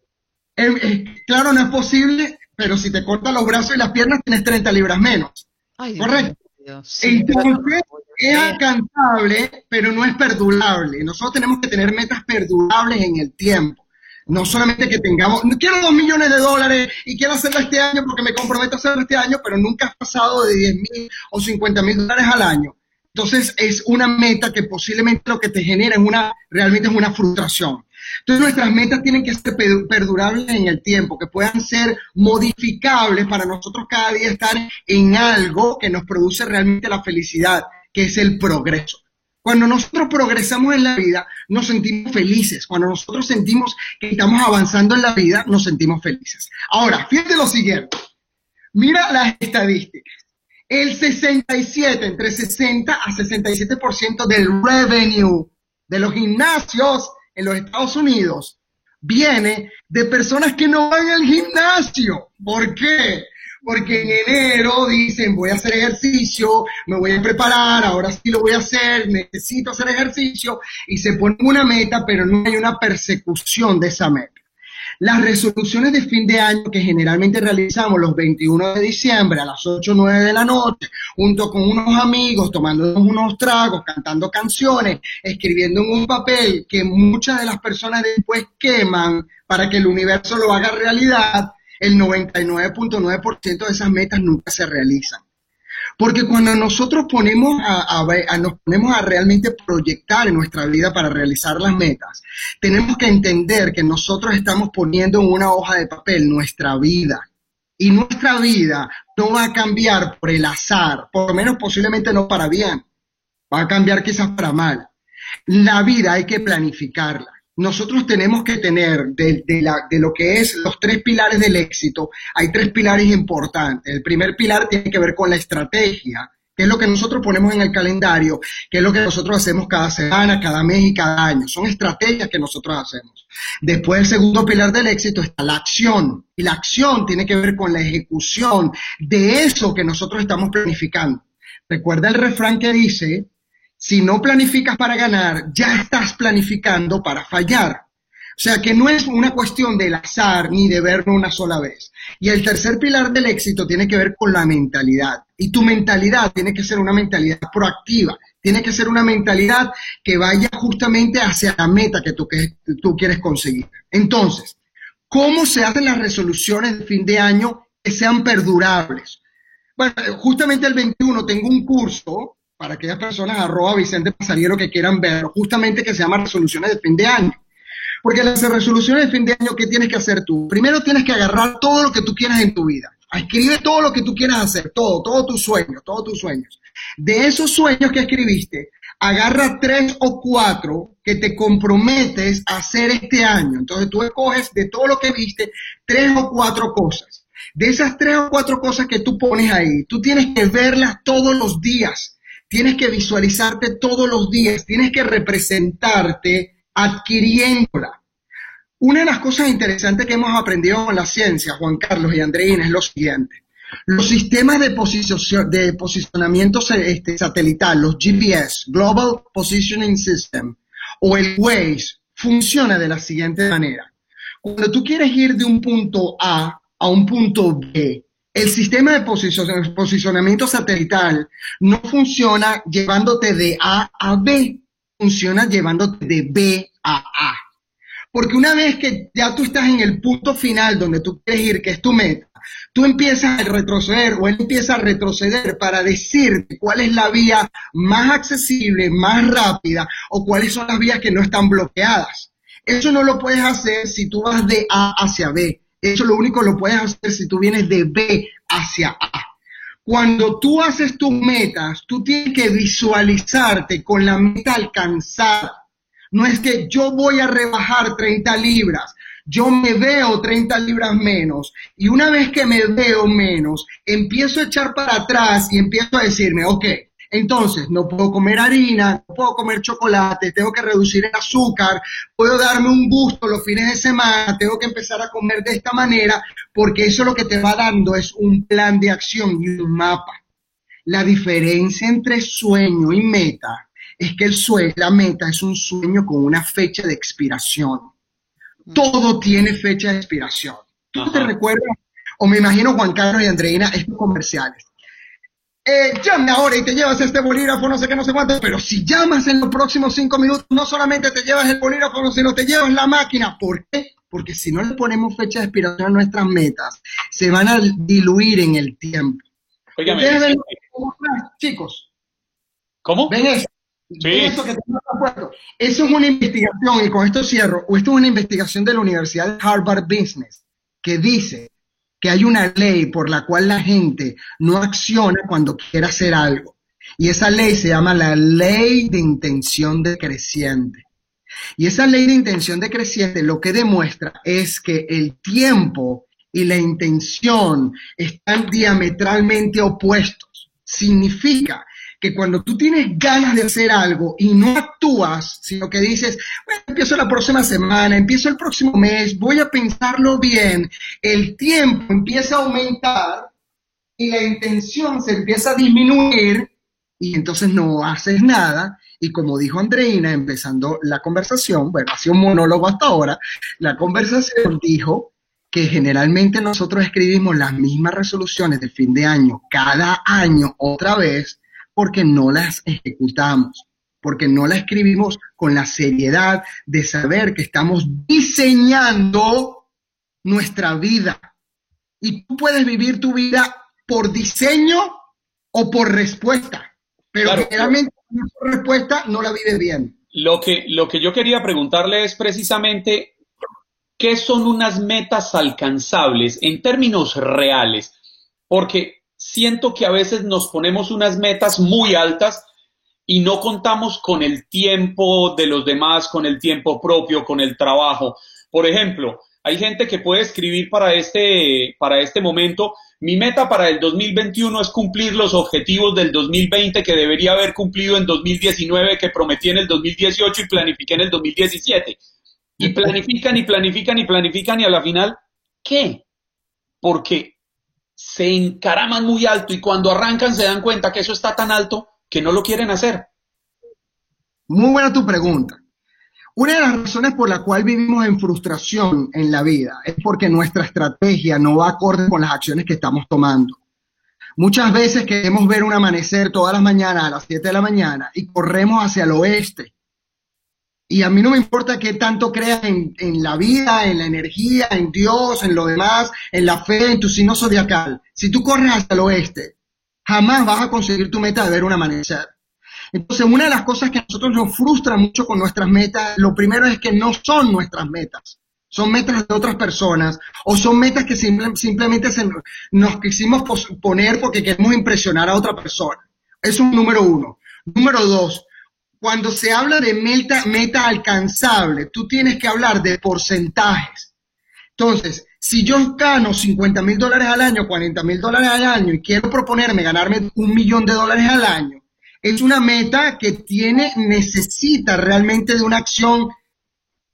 [SPEAKER 13] Eh, eh, claro, no es posible, pero si te cortan los brazos y las piernas, tienes 30 libras menos.
[SPEAKER 7] Ay,
[SPEAKER 13] Correcto.
[SPEAKER 7] Dios,
[SPEAKER 13] Entonces, es alcanzable, pero no es perdurable. Nosotros tenemos que tener metas perdurables en el tiempo. No solamente que tengamos, quiero dos millones de dólares y quiero hacerlo este año porque me comprometo a hacerlo este año, pero nunca has pasado de 10 mil o 50 mil dólares al año. Entonces es una meta que posiblemente lo que te genera es una, realmente es una frustración. Entonces nuestras metas tienen que ser perdurables en el tiempo, que puedan ser modificables para nosotros cada día estar en algo que nos produce realmente la felicidad, que es el progreso. Cuando nosotros progresamos en la vida, nos sentimos felices. Cuando nosotros sentimos que estamos avanzando en la vida, nos sentimos felices. Ahora, fíjate lo siguiente. Mira las estadísticas. El 67, entre 60 a 67% del revenue de los gimnasios en los Estados Unidos viene de personas que no van al gimnasio. ¿Por qué? Porque en enero dicen voy a hacer ejercicio, me voy a preparar, ahora sí lo voy a hacer, necesito hacer ejercicio y se pone una meta, pero no hay una persecución de esa meta. Las resoluciones de fin de año que generalmente realizamos los 21 de diciembre a las 8 o 9 de la noche, junto con unos amigos, tomando unos tragos, cantando canciones, escribiendo en un papel que muchas de las personas después queman para que el universo lo haga realidad, el 99.9% de esas metas nunca se realizan. Porque cuando nosotros ponemos a, nos ponemos a realmente proyectar en nuestra vida para realizar las metas, tenemos que entender que nosotros estamos poniendo en una hoja de papel nuestra vida. Y nuestra vida no va a cambiar por el azar, por lo menos posiblemente no para bien, va a cambiar quizás para mal. La vida hay que planificarla. Nosotros tenemos que tener de, lo que es los tres pilares del éxito, hay tres pilares importantes. El primer pilar tiene que ver con la estrategia, que es lo que nosotros ponemos en el calendario, que es lo que nosotros hacemos cada semana, cada mes y cada año. Son estrategias que nosotros hacemos. Después, el segundo pilar del éxito está la acción. Y la acción tiene que ver con la ejecución de eso que nosotros estamos planificando. Recuerda el refrán que dice, si no planificas para ganar, ya estás planificando para fallar. O sea que no es una cuestión del azar ni de verlo una sola vez. Y el tercer pilar del éxito tiene que ver con la mentalidad. Y tu mentalidad tiene que ser una mentalidad proactiva. Tiene que ser una mentalidad que vaya justamente hacia la meta que tú, que tú quieres conseguir. Entonces, ¿cómo se hacen las resoluciones de fin de año que sean perdurables? Bueno, justamente el 21 tengo un curso para aquellas personas, arroba Vicente Pasariero, que quieran ver, justamente que se llama resoluciones de fin de año. Porque las resoluciones de fin de año, ¿qué tienes que hacer tú? Primero tienes que agarrar todo lo que tú quieras en tu vida. Escribe todo lo que tú quieras hacer, todo, todos tus sueños, todos tus sueños. De esos sueños que escribiste, agarra tres o cuatro que te comprometes a hacer este año. Entonces tú escoges de todo lo que viste tres o cuatro cosas. De esas tres o cuatro cosas que tú pones ahí, tú tienes que verlas todos los días. Tienes que visualizarte todos los días. Tienes que representarte adquiriéndola. Una de las cosas interesantes que hemos aprendido con la ciencia, Juan Carlos y Andreina, es lo siguiente. Los sistemas de, de posicionamiento este, satelital, los GPS, Global Positioning System, o el Waze, funciona de la siguiente manera. Cuando tú quieres ir de un punto A a un punto B, el sistema de posicion- posicionamiento satelital no funciona llevándote de A a B, funciona llevándote de B a A. Porque una vez que ya tú estás en el punto final donde tú quieres ir, que es tu meta, tú empiezas a retroceder o él empieza a retroceder para decirte cuál es la vía más accesible, más rápida o cuáles son las vías que no están bloqueadas. Eso no lo puedes hacer si tú vas de A hacia B. Eso lo único lo puedes hacer si tú vienes de B hacia A. Cuando tú haces tus metas, tú tienes que visualizarte con la meta alcanzada. No es que yo voy a rebajar 30 libras, yo me veo 30 libras menos y una vez que me veo menos, empiezo a echar para atrás y empiezo a decirme, ok, entonces no puedo comer harina, no puedo comer chocolate, tengo que reducir el azúcar, puedo darme un gusto los fines de semana, tengo que empezar a comer de esta manera, porque eso lo que te va dando es un plan de acción y un mapa. La diferencia entre sueño y meta es que el sueño, la meta es un sueño con una fecha de expiración. Todo tiene fecha de expiración. ¿Tú te recuerdas? O me imagino Juan Carlos y Andreina, estos comerciales. Eh, llame ahora y te llevas este bolígrafo, no sé qué, no sé cuánto, pero si llamas en los próximos cinco minutos, no solamente te llevas el bolígrafo, sino te llevas la máquina. ¿Por qué? Porque si no le ponemos fecha de expiración a nuestras metas, se van a diluir en el tiempo. Ustedes ven chicos.
[SPEAKER 10] ¿Cómo?
[SPEAKER 13] ¿Ven eso?
[SPEAKER 10] Sí.
[SPEAKER 13] ¿Ven eso que puesto? Eso es una investigación, y con esto cierro, o esto es una investigación de la Universidad de Harvard Business, que dice que hay una ley por la cual la gente no acciona cuando quiere hacer algo. Y esa ley se llama la ley de intención decreciente. Y esa ley de intención decreciente lo que demuestra es que el tiempo y la intención están diametralmente opuestos. Significa que cuando tú tienes ganas de hacer algo y no actúas, sino que dices, bueno, empiezo la próxima semana, empiezo el próximo mes, voy a pensarlo bien, el tiempo empieza a aumentar y la intención se empieza a disminuir y entonces no haces nada. Y como dijo Andreina, empezando la conversación, bueno, ha sido un monólogo hasta ahora, la conversación dijo que generalmente nosotros escribimos las mismas resoluciones de fin de año cada año otra vez porque no las ejecutamos, porque no las escribimos con la seriedad de saber que estamos diseñando nuestra vida. Y tú puedes vivir tu vida por diseño o por respuesta, pero
[SPEAKER 10] Claro.
[SPEAKER 13] generalmente por respuesta no la vives bien.
[SPEAKER 10] Lo que, lo que yo quería preguntarle es precisamente ¿qué son unas metas alcanzables en términos reales? Porque siento que a veces nos ponemos unas metas muy altas y no contamos con el tiempo de los demás, con el tiempo propio, con el trabajo. Por ejemplo, hay gente que puede escribir para este, para este momento, mi meta para el 2021 es cumplir los objetivos del 2020 que debería haber cumplido en 2019, que prometí en el 2018 y planifiqué en el 2017. Y *laughs* planifican y planifican y planifican y a la final, ¿qué? Porque se encaraman muy alto y cuando arrancan se dan cuenta que eso está tan alto que no lo quieren hacer.
[SPEAKER 13] Muy buena tu pregunta. Una de las razones por la cual vivimos en frustración en la vida es porque nuestra estrategia no va acorde con las acciones que estamos tomando. Muchas veces queremos ver un amanecer todas las mañanas a las 7 de la mañana y corremos hacia el oeste. Y a mí no me importa qué tanto creas en, en la vida, en la energía, en Dios, en lo demás, en la fe, en tu signo zodiacal. Si tú corres hacia el oeste, jamás vas a conseguir tu meta de ver un amanecer. Entonces, una de las cosas que a nosotros nos frustra mucho con nuestras metas, lo primero es que no son nuestras metas, son metas de otras personas o son metas que simplemente nos quisimos poner porque queremos impresionar a otra persona. Eso es número uno. Número dos, cuando se habla de meta, meta alcanzable, tú tienes que hablar de porcentajes. Entonces, si yo gano 50 mil dólares al año, 40 mil dólares al año y quiero proponerme ganarme un millón de dólares al año, es una meta que tiene, necesita realmente de una acción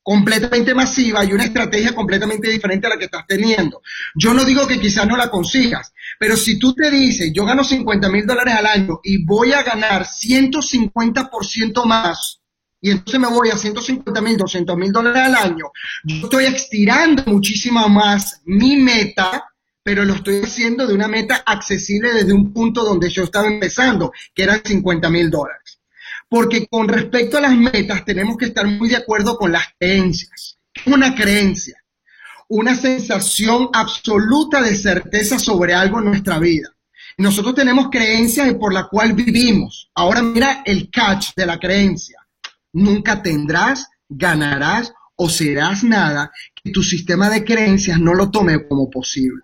[SPEAKER 13] completamente masiva y una estrategia completamente diferente a la que estás teniendo. Yo no digo que quizás no la consigas, pero si tú te dices, yo gano 50 mil dólares al año y voy a ganar 150% más, y entonces me voy a 150 mil, 200 mil dólares al año, yo estoy estirando muchísimo más mi meta pero lo estoy haciendo de una meta accesible desde un punto donde yo estaba empezando, que eran 50 mil dólares. Porque con respecto a las metas tenemos que estar muy de acuerdo con las creencias. Una creencia, una sensación absoluta de certeza sobre algo en nuestra vida. Nosotros tenemos creencias por la cual vivimos. Ahora mira el catch de la creencia. Nunca tendrás, ganarás o serás nada que tu sistema de creencias no lo tome como posible.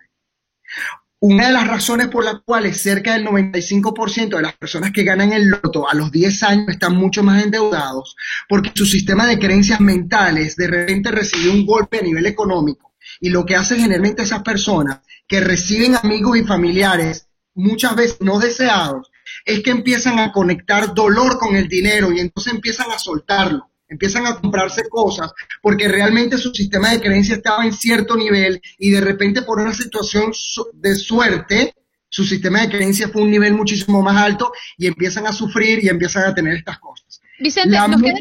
[SPEAKER 13] Una de las razones por las cuales cerca del 95% de las personas que ganan el loto a los 10 años están mucho más endeudados, porque su sistema de creencias mentales de repente recibió un golpe a nivel económico. Y lo que hacen generalmente esas personas que reciben amigos y familiares muchas veces no deseados, es que empiezan a conectar dolor con el dinero y entonces empiezan a soltarlo empiezan a comprarse cosas porque realmente su sistema de creencia estaba en cierto nivel y de repente por una situación de suerte, su sistema de creencia fue un nivel muchísimo más alto y empiezan a sufrir y empiezan a tener estas cosas.
[SPEAKER 7] Vicente, nos, queda,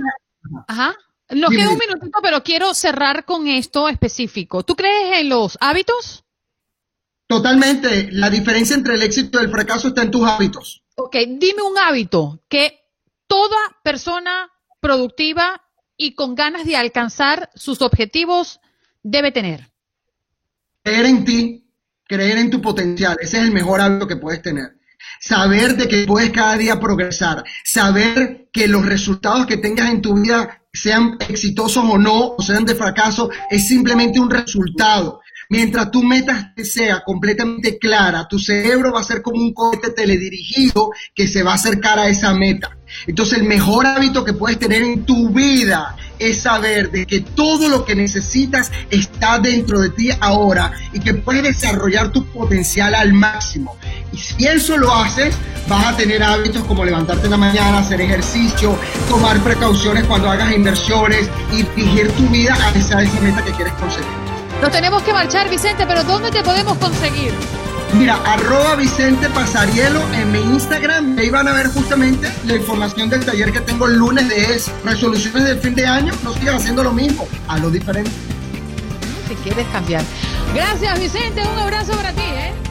[SPEAKER 7] ajá, nos queda un minutito, pero quiero cerrar con esto específico. ¿Tú crees en los hábitos?
[SPEAKER 13] Totalmente. La diferencia entre el éxito y el fracaso está en tus hábitos.
[SPEAKER 7] Ok, dime un hábito que toda persona productiva y con ganas de alcanzar sus objetivos debe tener?
[SPEAKER 13] Creer en ti, creer en tu potencial, ese es el mejor hábito que puedes tener. Saber de que puedes cada día progresar, saber que los resultados que tengas en tu vida sean exitosos o no, o sean de fracaso, es simplemente un resultado. Mientras tu meta sea completamente clara, tu cerebro va a ser como un cohete teledirigido que se va a acercar a esa meta. Entonces el mejor hábito que puedes tener en tu vida es saber de que todo lo que necesitas está dentro de ti ahora y que puedes desarrollar tu potencial al máximo. Y si eso lo haces, vas a tener hábitos como levantarte en la mañana, hacer ejercicio, tomar precauciones cuando hagas inversiones y dirigir tu vida a esa, meta que quieres conseguir.
[SPEAKER 7] Nos tenemos que marchar, Vicente, pero ¿dónde te podemos conseguir?
[SPEAKER 13] Mira, arroba Vicente Pasarielo en mi Instagram. Ahí van a ver justamente la información del taller que tengo el lunes de resoluciones del fin de año. No sigas haciendo lo mismo, a lo diferente.
[SPEAKER 7] Si quieres cambiar. Gracias, Vicente. Un abrazo para ti, ¿eh?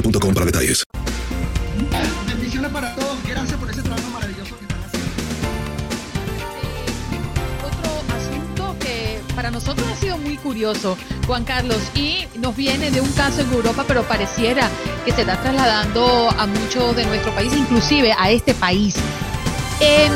[SPEAKER 1] boostmobile.com para detalles.
[SPEAKER 13] Bendiciones para todos. Gracias por ese trabajo maravilloso que están haciendo.
[SPEAKER 7] Otro asunto que para nosotros ha sido muy curioso, Juan Carlos, y nos viene de un caso en Europa, pero pareciera que se está trasladando a muchos de nuestro país, inclusive a este país. Em,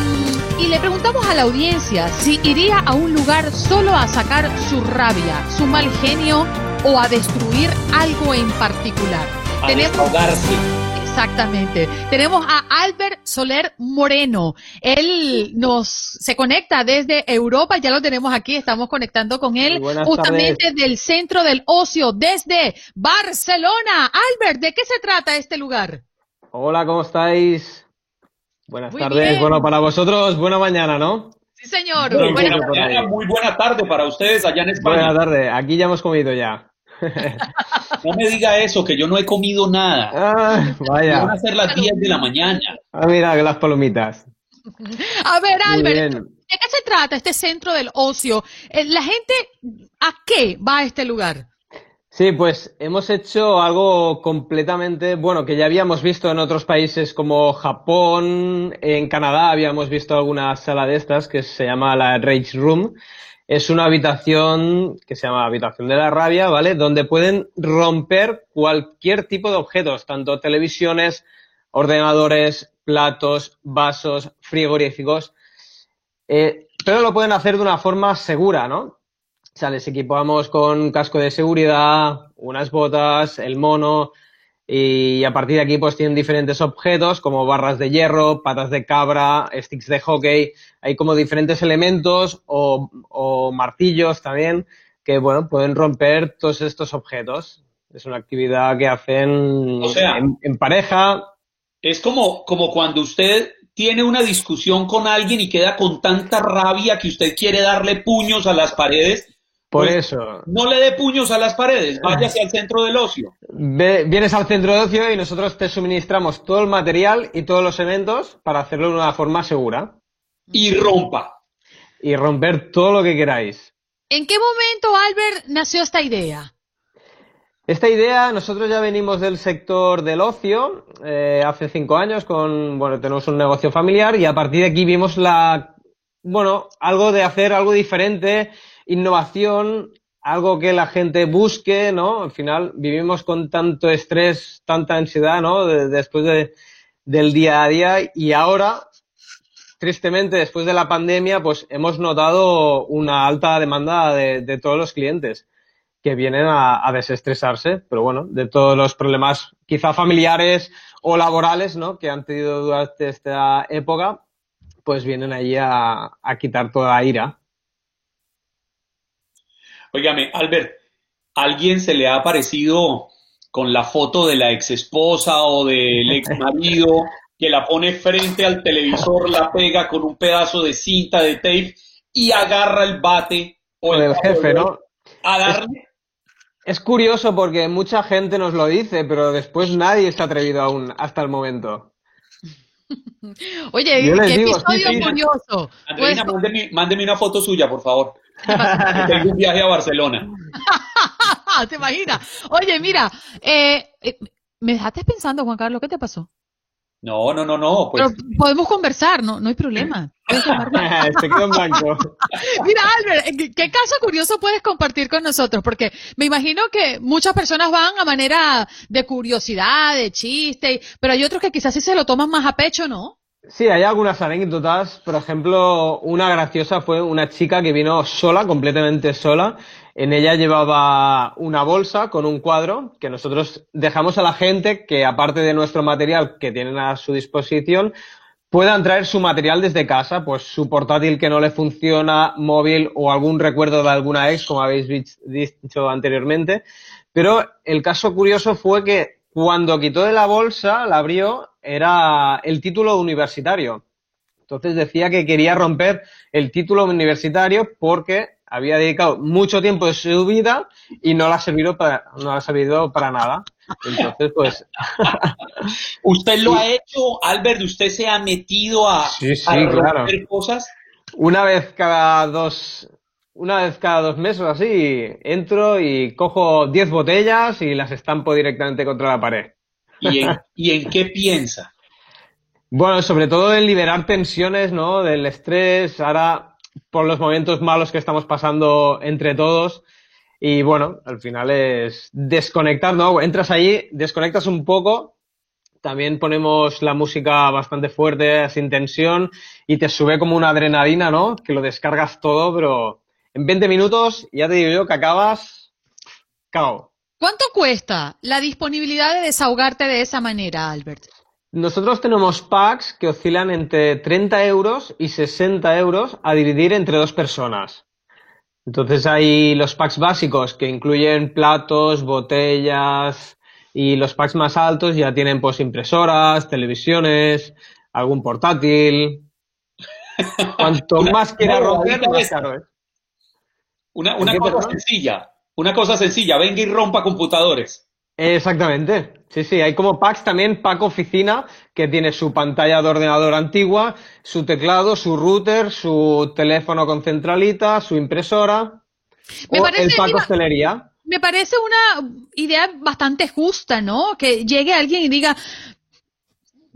[SPEAKER 7] y le preguntamos a la audiencia si iría a un lugar solo a sacar su rabia, su mal genio o a destruir algo en particular.
[SPEAKER 10] A desahogarse.
[SPEAKER 7] Exactamente. Tenemos a Albert Soler Moreno. Él nos se conecta desde Europa, ya lo tenemos aquí, estamos conectando con él justamente del centro del ocio desde Barcelona. Albert, ¿de qué se trata este lugar?
[SPEAKER 14] Hola, ¿cómo estáis? Buenas
[SPEAKER 7] Muy
[SPEAKER 14] tardes.
[SPEAKER 7] bien.
[SPEAKER 14] Bueno, para vosotros, buena mañana, ¿no?
[SPEAKER 7] Sí, señor.
[SPEAKER 10] Muy buena, mañana, muy buena tarde para ustedes allá en España.
[SPEAKER 14] Buena tarde. Aquí ya hemos comido ya. *laughs*
[SPEAKER 10] No me diga eso, que yo no he comido nada.
[SPEAKER 14] Ah, vaya.
[SPEAKER 10] Van a ser las 10 de la mañana.
[SPEAKER 14] Ah, mira, que las palomitas.
[SPEAKER 7] A ver, Albert. ¿de qué se trata este centro del ocio? Eh, La gente, ¿a qué va a este lugar?
[SPEAKER 14] Sí, pues hemos hecho algo completamente, bueno, que ya habíamos visto en otros países como Japón, en Canadá habíamos visto alguna sala de estas que se llama la Rage Room. Es una habitación que se llama habitación de la rabia, ¿vale? Donde pueden romper cualquier tipo de objetos, tanto televisiones, ordenadores, platos, vasos, frigoríficos. Eh, pero lo pueden hacer de una forma segura, ¿no? O sea, les equipamos con casco de seguridad, unas botas, el mono, y a partir de aquí pues tienen diferentes objetos como barras de hierro, patas de cabra, sticks de hockey, hay como diferentes elementos o, o martillos también que, bueno, pueden romper todos estos objetos. Es una actividad que hacen
[SPEAKER 10] O sea-
[SPEAKER 14] en, en pareja.
[SPEAKER 10] Es como, como cuando usted tiene una discusión con alguien y queda con tanta rabia que usted quiere darle puños a las paredes.
[SPEAKER 14] Por
[SPEAKER 10] Pues,
[SPEAKER 14] eso,
[SPEAKER 10] No le dé puños a las paredes, váyase al centro del ocio.
[SPEAKER 14] Ve- vienes al centro de ocio y nosotros te suministramos todo el material y todos los eventos para hacerlo de una forma segura.
[SPEAKER 10] Y rompa.
[SPEAKER 14] Y romper todo lo que queráis.
[SPEAKER 7] ¿En qué momento, Albert, nació esta idea?
[SPEAKER 14] Esta idea, nosotros ya venimos del sector del ocio eh, hace cinco años con, bueno, tenemos un negocio familiar y a partir de aquí vimos la, bueno, algo de hacer algo diferente, innovación, algo que la gente busque, ¿no? Al final vivimos con tanto estrés, tanta ansiedad, ¿no? De- después de, del día a día y ahora, tristemente, después de la pandemia, pues hemos notado una alta demanda de, todos los clientes que vienen a, desestresarse, pero bueno, de todos los problemas quizá familiares o laborales, ¿no? Que han tenido durante esta época, pues vienen allí a, a quitar toda la ira.
[SPEAKER 10] Óigame, Albert, ¿alguien se le ha aparecido con la foto de la ex esposa o del *laughs* ex marido que la pone frente al televisor, la pega con un pedazo de cinta de tape y agarra el bate o el
[SPEAKER 14] del jefe, ¿no?
[SPEAKER 10] a darle?
[SPEAKER 14] Es curioso porque mucha gente nos lo dice, pero después nadie se ha atrevido aún hasta el momento. *laughs*
[SPEAKER 7] Oye,
[SPEAKER 14] Yo
[SPEAKER 7] qué
[SPEAKER 14] digo,
[SPEAKER 7] episodio
[SPEAKER 14] sí, sí.
[SPEAKER 7] curioso. Pues,
[SPEAKER 10] Andreina, mándeme, mándeme una foto suya, por favor. *laughs* Tengo un viaje a Barcelona. *laughs*
[SPEAKER 7] ¿te imaginas? Oye, mira, eh, eh, me dejaste pensando, Juan Carlos, ¿qué te pasó?
[SPEAKER 10] No, no, no, no. Pues
[SPEAKER 7] Pero podemos conversar, no, no hay problema. *laughs*
[SPEAKER 14] Se quedó en blanco. *laughs*
[SPEAKER 7] Mira, Albert, ¿qué- ¿qué caso curioso puedes compartir con nosotros? Porque me imagino que muchas personas van a manera de curiosidad, de chiste, pero hay otros que quizás sí se lo toman más a pecho, ¿no?
[SPEAKER 14] Sí, hay algunas anécdotas. Por ejemplo, una graciosa fue una chica que vino sola, completamente sola. En ella llevaba una bolsa con un cuadro que nosotros dejamos a la gente que, aparte de nuestro material que tienen a su disposición, puedan traer su material desde casa, pues su portátil que no le funciona, móvil o algún recuerdo de alguna ex, como habéis dicho anteriormente. Pero el caso curioso fue que cuando quitó de la bolsa, la abrió, era el título universitario. Entonces decía que quería romper el título universitario porque había dedicado mucho tiempo de su vida y no le ha servido para, no ha servido para nada. Entonces, pues. *laughs*
[SPEAKER 10] ¿Usted lo ha hecho, Albert? ¿Usted se ha metido a,
[SPEAKER 14] Sí, sí,
[SPEAKER 10] a romper
[SPEAKER 14] claro.
[SPEAKER 10] cosas?
[SPEAKER 14] Una vez cada dos, una vez cada dos meses o así, entro y cojo 10 botellas y las estampo directamente contra la pared.
[SPEAKER 10] ¿Y en, *laughs* y en qué piensa?
[SPEAKER 14] Bueno, sobre todo en liberar tensiones, ¿no? Del estrés, ahora por los momentos malos que estamos pasando entre todos. Y bueno, al final es desconectar, ¿no? Entras allí, desconectas un poco, también ponemos la música bastante fuerte, sin tensión, y te sube como una adrenalina, ¿no? Que lo descargas todo, pero en 20 minutos ya te digo yo que acabas cao.
[SPEAKER 7] ¿Cuánto cuesta la disponibilidad de desahogarte de esa manera, Albert?
[SPEAKER 14] Nosotros tenemos packs que oscilan entre 30 euros y 60 euros a dividir entre dos personas. Entonces hay los packs básicos que incluyen platos, botellas y los packs más altos ya tienen pues impresoras, televisiones, algún portátil. *laughs* Cuanto más quieras
[SPEAKER 10] Claro,
[SPEAKER 14] romper, más caro es.
[SPEAKER 10] Una, una
[SPEAKER 14] ¿Qué,
[SPEAKER 10] cosa
[SPEAKER 14] perdón?
[SPEAKER 10] sencilla, una cosa sencilla, venga y rompa computadores.
[SPEAKER 14] Exactamente. Sí, sí, hay como packs también, pack oficina, que tiene su pantalla de ordenador antigua, su teclado, su router, su teléfono con centralita, su impresora.
[SPEAKER 7] Me
[SPEAKER 14] o
[SPEAKER 7] parece,
[SPEAKER 14] el pack hostelería.
[SPEAKER 7] Me parece una idea bastante justa, ¿no? Que llegue alguien y diga,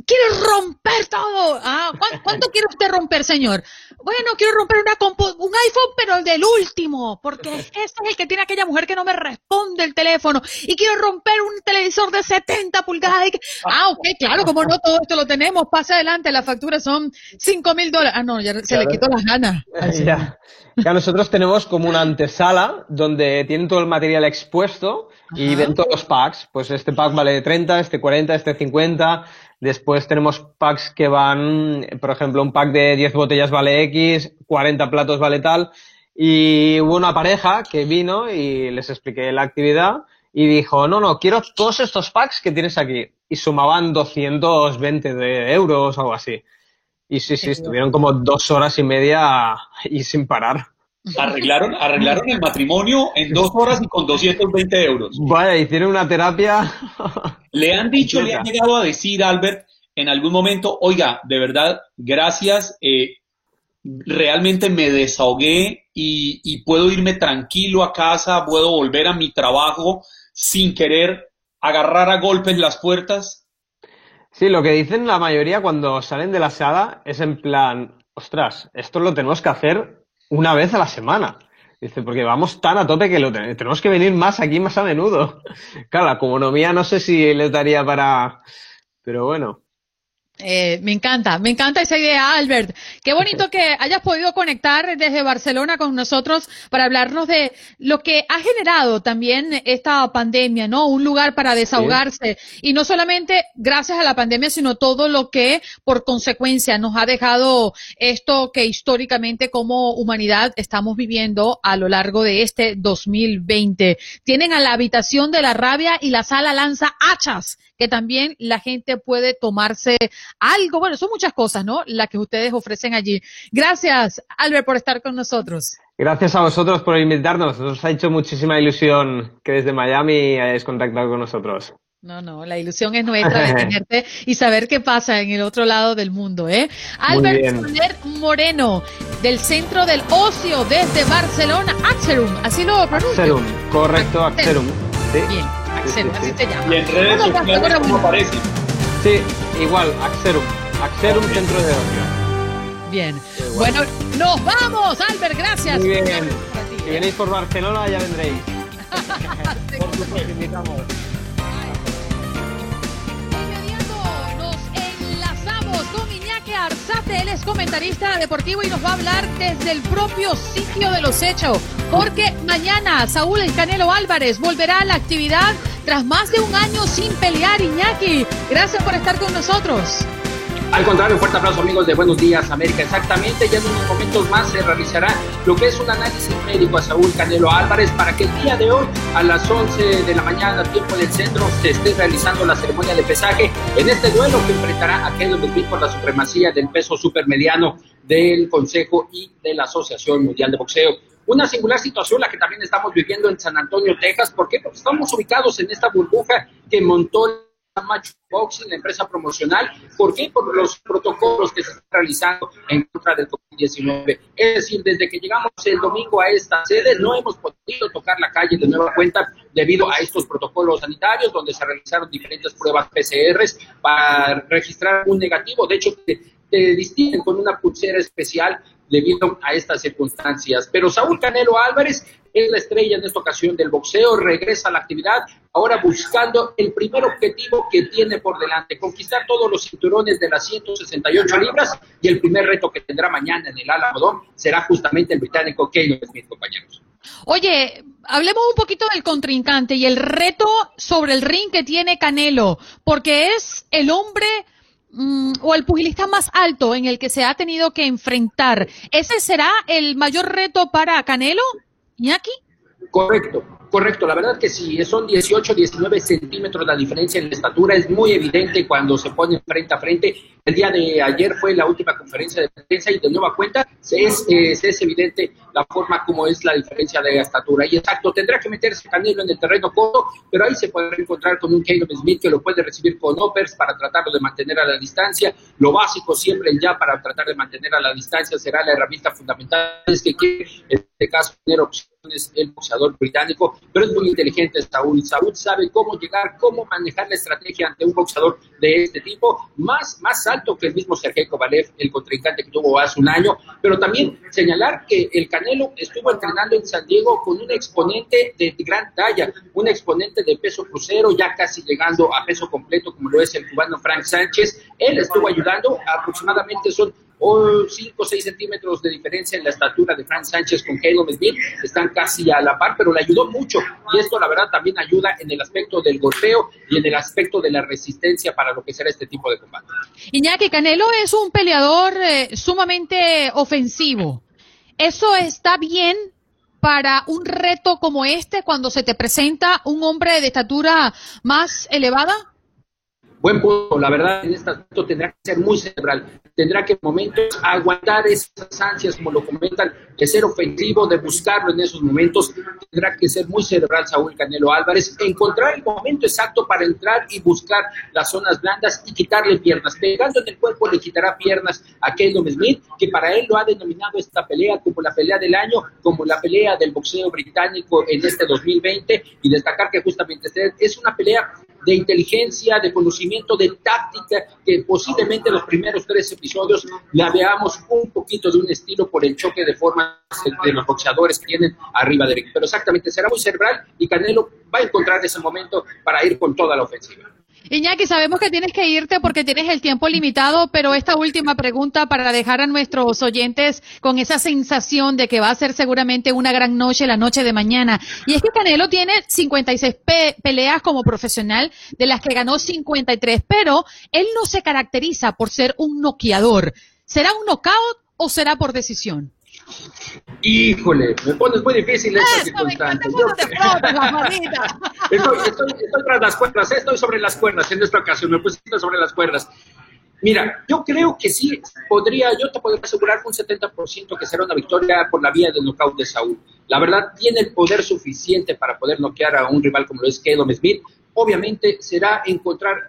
[SPEAKER 7] quiero romper todo. Ah, ¿cuán- ¿cuánto *laughs* quiere usted romper, señor? Bueno, quiero romper una un iPhone, pero el del último, porque *laughs* ese es el que tiene aquella mujer que no me responde el teléfono. Y quiero romper un televisor de 70 pulgadas. y que- Ah, ok, claro, como no, todo esto lo tenemos. Pasa adelante, la factura son 5 mil dólares. Ah, no, ya se le quitó las ganas. *laughs*
[SPEAKER 14] Ya. Ya nosotros tenemos como una antesala donde tienen todo el material expuesto y
[SPEAKER 7] Ajá.
[SPEAKER 14] ven todos los packs. Pues este pack vale 30, este 40, este 50. Después tenemos packs que van, por ejemplo, un pack de 10 botellas vale X, 40 platos vale tal. Y hubo una pareja que vino y les expliqué la actividad y dijo, no, no, quiero todos estos packs que tienes aquí. Y sumaban 220 de euros o algo así. Y sí, sí, estuvieron como dos horas y media y sin parar.
[SPEAKER 10] Arreglaron, arreglaron el matrimonio en dos horas y con 220 euros.
[SPEAKER 14] Vaya, hicieron una terapia.
[SPEAKER 10] Le han dicho, le han llegado a decir, Albert, en algún momento, oiga, de verdad, gracias, eh, realmente me desahogué y, y puedo irme tranquilo a casa, puedo volver a mi trabajo sin querer agarrar a golpes las puertas.
[SPEAKER 14] Sí, lo que dicen la mayoría cuando salen de la sala es en plan, ostras, esto lo tenemos que hacer una vez a la semana. Dice, porque vamos tan a tope que lo te- tenemos que venir más aquí más a menudo. *laughs* Claro, la economía no sé si les daría para... Pero bueno.
[SPEAKER 7] Eh, me encanta, me encanta esa idea, Albert. Qué bonito *laughs* que hayas podido conectar desde Barcelona con nosotros para hablarnos de lo que ha generado también esta pandemia, ¿no? Un lugar para desahogarse. Y no solamente gracias a la pandemia, sino todo lo que por consecuencia nos ha dejado esto que históricamente como humanidad estamos viviendo a lo largo de este 2020. Tienen a la habitación de la rabia y la sala lanza hachas que también la gente puede tomarse algo. Bueno, son muchas cosas, ¿no? Las que ustedes ofrecen allí. Gracias, Albert, por estar con nosotros.
[SPEAKER 14] Gracias a vosotros por invitarnos. Nos ha hecho muchísima ilusión que desde Miami hayáis contactado con nosotros.
[SPEAKER 7] No, no, la ilusión es nuestra de tenerte y saber qué pasa en el otro lado del mundo, ¿eh? Albert. Soler Moreno, del Centro del Ocio desde Barcelona, Axerum, así lo pronuncio.
[SPEAKER 14] Axerum, correcto, Axerum. Sí.
[SPEAKER 7] Bien,
[SPEAKER 14] Sí,
[SPEAKER 7] así
[SPEAKER 14] sí.
[SPEAKER 7] se llama.
[SPEAKER 10] Y en redes sociales,
[SPEAKER 7] Pastor,
[SPEAKER 10] ¿cómo aparece?
[SPEAKER 14] Sí, igual, Axerum. Axerum Centro de Ocio.
[SPEAKER 7] Bien. Bueno, nos vamos, Albert, gracias.
[SPEAKER 14] Muy bien. Si venís por Barcelona ya vendréis. *laughs*
[SPEAKER 7] Por
[SPEAKER 14] supuesto, invitamos.
[SPEAKER 7] Nos enlazamos con Iñaki Arzate, él es comentarista deportivo y nos va a hablar desde el propio sitio de los hechos, porque mañana Saúl El Canelo Álvarez volverá a la actividad tras más de un año sin pelear, Iñaki. Gracias por estar con nosotros.
[SPEAKER 15] Al contrario, un fuerte abrazo amigos de Buenos Días América. Exactamente, ya en unos momentos más se realizará lo que es un análisis médico a Saúl Canelo Álvarez para que el día de hoy a las 11 de la mañana, tiempo del centro, se esté realizando la ceremonia de pesaje en este duelo que enfrentará a Kevin Smith por la supremacía del peso supermediano del Consejo y de la Asociación Mundial de Boxeo. Una singular situación la que también estamos viviendo en San Antonio, Texas. ¿Por qué? Porque estamos ubicados en esta burbuja que montó Macho Boxing, la empresa promocional. ¿Por qué? Por los protocolos que se están realizando en contra del COVID-19. Es decir, desde que llegamos el domingo a esta sede, no hemos podido tocar la calle de nueva cuenta debido a estos protocolos sanitarios, donde se realizaron diferentes pruebas PCRs para registrar un negativo. De hecho, te distinguen con una pulsera especial debido a estas circunstancias. Pero Saúl Canelo Álvarez es la estrella en esta ocasión del boxeo, regresa a la actividad, ahora buscando el primer objetivo que tiene por delante, conquistar todos los cinturones de las 168 libras y el primer reto que tendrá mañana en el Alamodón será justamente el británico Keylor Smith, compañeros.
[SPEAKER 7] Oye, hablemos un poquito del contrincante y el reto sobre el ring que tiene Canelo, porque es el hombre mm, o el pugilista más alto en el que se ha tenido que enfrentar. ¿Ese será el mayor reto para Canelo? ¿Iñaki?
[SPEAKER 15] Correcto, correcto. La verdad que sí, son 18, 19 centímetros la diferencia en la estatura. Es muy evidente cuando se ponen frente a frente. El día de ayer fue la última conferencia de prensa y de nueva cuenta se es, evidente la forma como es la diferencia de estatura. Y exacto, tendrá que meterse Canelo en el terreno corto, pero ahí se podrá encontrar con un Caleb Smith que lo puede recibir con uppers para tratarlo de mantener a la distancia. Lo básico siempre ya para tratar de mantener a la distancia será la herramienta fundamental. Es que quiere, en este caso, tener opciones el boxeador británico, pero es muy inteligente Saúl. Saúl sabe cómo llegar, cómo manejar la estrategia ante un boxeador de este tipo, más, más alto que el mismo Sergei Kovalev, el contrincante que tuvo hace un año, pero también señalar que el Canelo estuvo entrenando en San Diego con un exponente de gran talla, un exponente de peso crucero, ya casi llegando a peso completo, como lo es el cubano Frank Sánchez. Él estuvo ayudando, aproximadamente son o 5 o 6 centímetros de diferencia en la estatura de Frank Sánchez con Caleb Smith, están casi a la par, pero le ayudó mucho y esto la verdad también ayuda en el aspecto del golpeo y en el aspecto de la resistencia para lo que será este tipo de combate.
[SPEAKER 7] Iñaki Canelo es un peleador eh, sumamente ofensivo. ¿Eso está bien para un reto como este cuando se te presenta un hombre de estatura más elevada?
[SPEAKER 15] Buen punto, la verdad en este aspecto tendrá que ser muy cerebral, tendrá que en momentos aguantar esas ansias, como lo comentan, de ser ofensivo, de buscarlo en esos momentos, tendrá que ser muy cerebral Saúl Canelo Álvarez, encontrar el momento exacto para entrar y buscar las zonas blandas y quitarle piernas, pegando en el cuerpo le quitará piernas a Kendall Smith, que para él lo ha denominado esta pelea como la pelea del año, como la pelea del boxeo británico en este 2020, y destacar que justamente es una pelea de inteligencia, de conocimiento, de táctica, que posiblemente los primeros tres episodios la veamos un poquito de un estilo por el choque de forma de los boxeadores que tienen arriba de. Pero exactamente, será muy cerebral y Canelo va a encontrar ese momento para ir con toda la ofensiva.
[SPEAKER 7] Iñaki, sabemos que tienes que irte porque tienes el tiempo limitado, pero esta última pregunta para dejar a nuestros oyentes con esa sensación de que va a ser seguramente una gran noche la noche de mañana. Y es que Canelo tiene 56 peleas como profesional, de las que ganó 53, pero él no se caracteriza por ser un noqueador. ¿Será un knockout o será por decisión?
[SPEAKER 15] Híjole, me pones muy difícil esta circunstancia. *laughs* estoy, estoy, estoy, tras las cuerdas, eh, estoy sobre las cuerdas en esta ocasión, me pusiste sobre las cuerdas. Mira, yo creo que sí podría, yo te podría asegurar un 70% que será una victoria por la vía del knockout de Saúl. La verdad, tiene el poder suficiente para poder noquear a un rival como lo es Kedom Smith. Obviamente será encontrar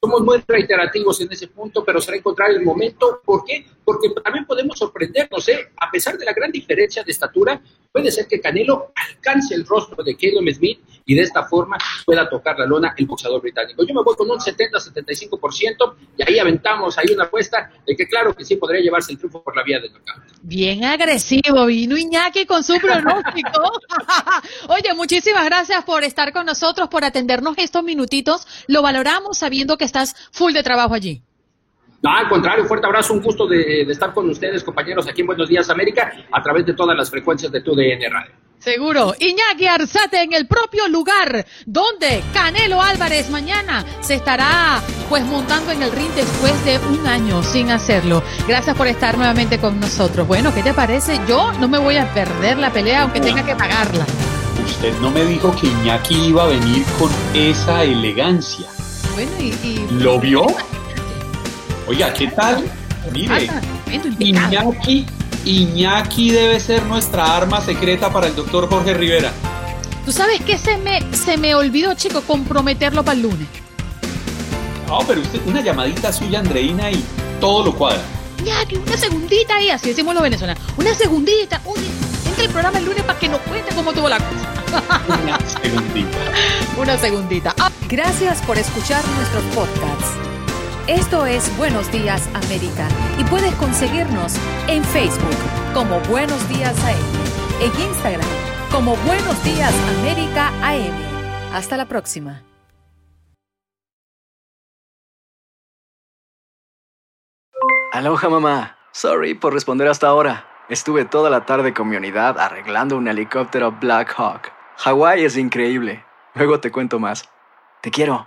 [SPEAKER 15] somos muy reiterativos en ese punto, pero será encontrar el momento. ¿Por qué? Porque también podemos sorprendernos, ¿eh? A pesar de la gran diferencia de estatura, puede ser que Canelo alcance el rostro de Callum Smith y de esta forma pueda tocar la lona el boxeador británico. Yo me voy con un 70-75% y ahí aventamos ahí una apuesta de que claro que sí podría llevarse el triunfo por la vía del knockout.
[SPEAKER 7] Bien agresivo, vino Iñaki con su pronóstico. *laughs* Oye, muchísimas gracias por estar con nosotros, por atendernos estos minutitos. Lo valoramos sabiendo que estás full de trabajo allí.
[SPEAKER 15] No, al contrario, fuerte abrazo, un gusto de, de estar con ustedes, compañeros, aquí en Buenos Días América, a través de todas las frecuencias de tu DN Radio.
[SPEAKER 7] Seguro. Iñaki Arzate en el propio lugar donde Canelo Álvarez mañana se estará pues montando en el ring después de un año sin hacerlo. Gracias por estar nuevamente con nosotros. Bueno, ¿qué te parece? Yo no me voy a perder la pelea aunque tenga que pagarla.
[SPEAKER 10] Usted no me dijo que Iñaki iba a venir con esa elegancia.
[SPEAKER 7] Bueno, y... y-
[SPEAKER 10] ¿Lo vio? Oiga, ¿qué tal? Mire, Iñaki, Iñaki debe ser nuestra arma secreta para el doctor Jorge Rivera.
[SPEAKER 7] Tú sabes que se me, se me olvidó, chico, comprometerlo para el lunes.
[SPEAKER 10] No, pero usted, una llamadita suya, Andreina, y todo lo cuadra.
[SPEAKER 7] Iñaki, una segundita ahí, así decimos los venezolanos. Una segundita, un, entra el programa el lunes para que nos cuente cómo tuvo la cosa.
[SPEAKER 10] Una segundita. *laughs*
[SPEAKER 7] Una segundita. Ah,
[SPEAKER 2] Gracias por escuchar nuestros podcasts. Esto es Buenos Días América y puedes conseguirnos en Facebook como Buenos Días AM, en Instagram como Buenos Días América AM. Hasta la próxima.
[SPEAKER 16] Aloha mamá. Sorry por responder hasta ahora. Estuve toda la tarde con mi unidad arreglando un helicóptero Black Hawk. Hawái es increíble. Luego te cuento más. Te quiero.